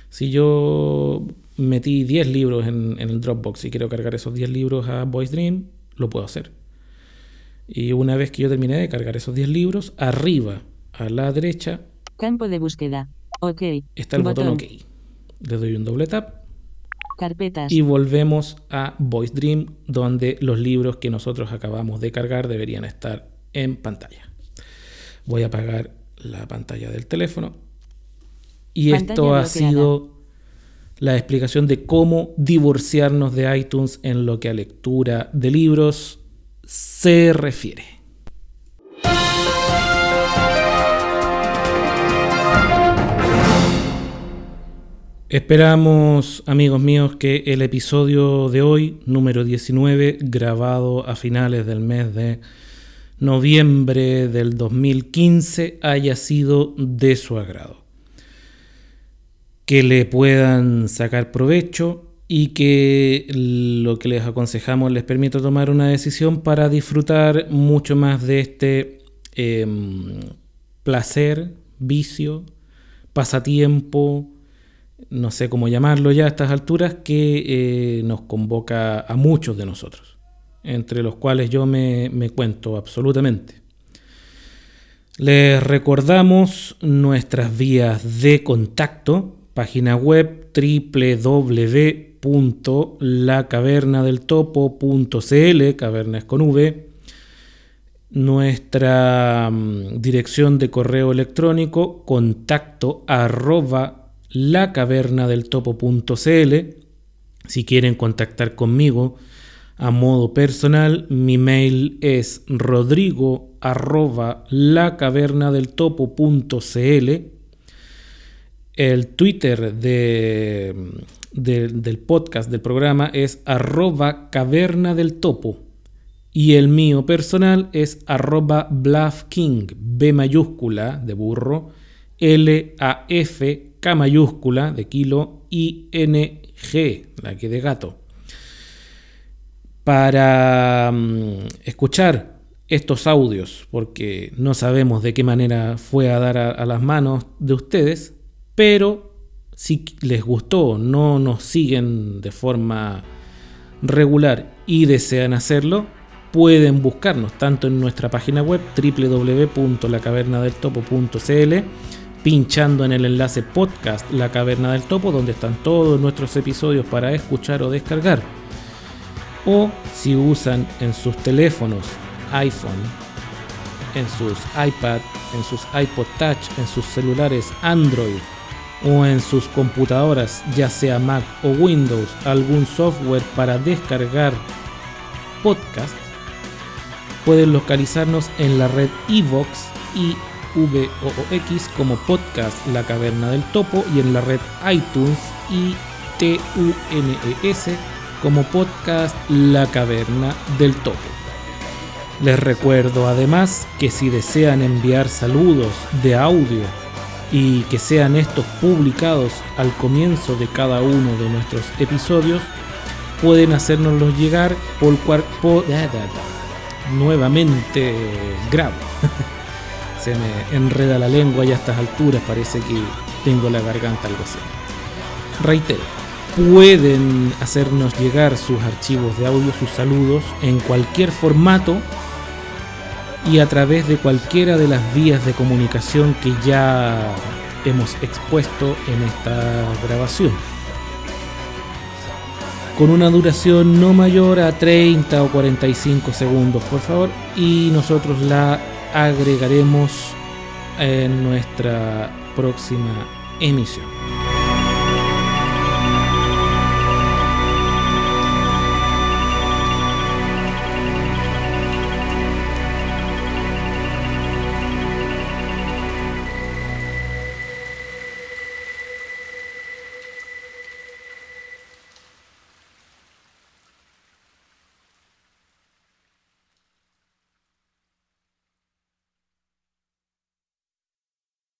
Si yo metí 10 libros en, en el Dropbox y quiero cargar esos 10 libros a Voice Dream, lo puedo hacer. Y una vez que yo terminé de cargar esos 10 libros, arriba a la derecha campo de búsqueda, ok, está el botón OK. Le doy un doble tap carpetas, y volvemos a Voice Dream, donde los libros que nosotros acabamos de cargar deberían estar en pantalla. Voy a apagar la pantalla del teléfono. Y Pantalla esto ha sido la explicación de cómo divorciarnos de iTunes en lo que a lectura de libros se refiere. Esperamos, amigos míos, que el episodio de hoy, número 19, grabado a finales del mes de noviembre del 2015, haya sido de su agrado. Que le puedan sacar provecho y que lo que les aconsejamos les permita tomar una decisión para disfrutar mucho más de este em, placer, vicio, pasatiempo, no sé cómo llamarlo ya a estas alturas, que eh, nos convoca a muchos de nosotros, entre los cuales yo me, me cuento absolutamente. Les recordamos nuestras vías de contacto, página web www.lacavernadeltopo.cl, cavernas con V, nuestra mm, dirección de correo electrónico contacto arroba lacavernadeltopo.cl. Si quieren contactar conmigo a modo personal, mi mail es rodrigo arroba lacavernadeltopo.cl. El Twitter de, de- del podcast, del programa, es arroba caverna del topo. Y el mío personal es arroba bluffking, B mayúscula de burro, L A F K mayúscula de kilo I N G, la que de gato. Para mm, escuchar estos audios, porque no sabemos de qué manera fue a dar a, a las manos de ustedes, pero si les gustó, no nos siguen de forma regular y desean hacerlo, pueden buscarnos tanto en nuestra página web www.lacavernadeltopo.cl pinchando en el enlace podcast La Caverna del Topo donde están todos nuestros episodios para escuchar o descargar o si usan en sus teléfonos iPhone en sus iPad, en sus iPod Touch, en sus celulares Android o en sus computadoras, ya sea Mac o Windows, algún software para descargar podcast. Pueden localizarnos en la red Evox y VOOX como podcast La Caverna del Topo y en la red iTunes y TUNES como podcast La Caverna del Topo. Les recuerdo además que si desean enviar saludos de audio y que sean estos publicados al comienzo de cada uno de nuestros episodios, pueden hacernoslos llegar por, por nuevamente grabo. Se me enreda la lengua y a estas alturas parece que tengo la garganta algo así. Reitero, pueden hacernos llegar sus archivos de audio, sus saludos en cualquier formato y a través de cualquiera de las vías de comunicación que ya hemos expuesto en esta grabación. Con una duración no mayor a 30 o 45 segundos, por favor, y nosotros la agregaremos en nuestra próxima emisión.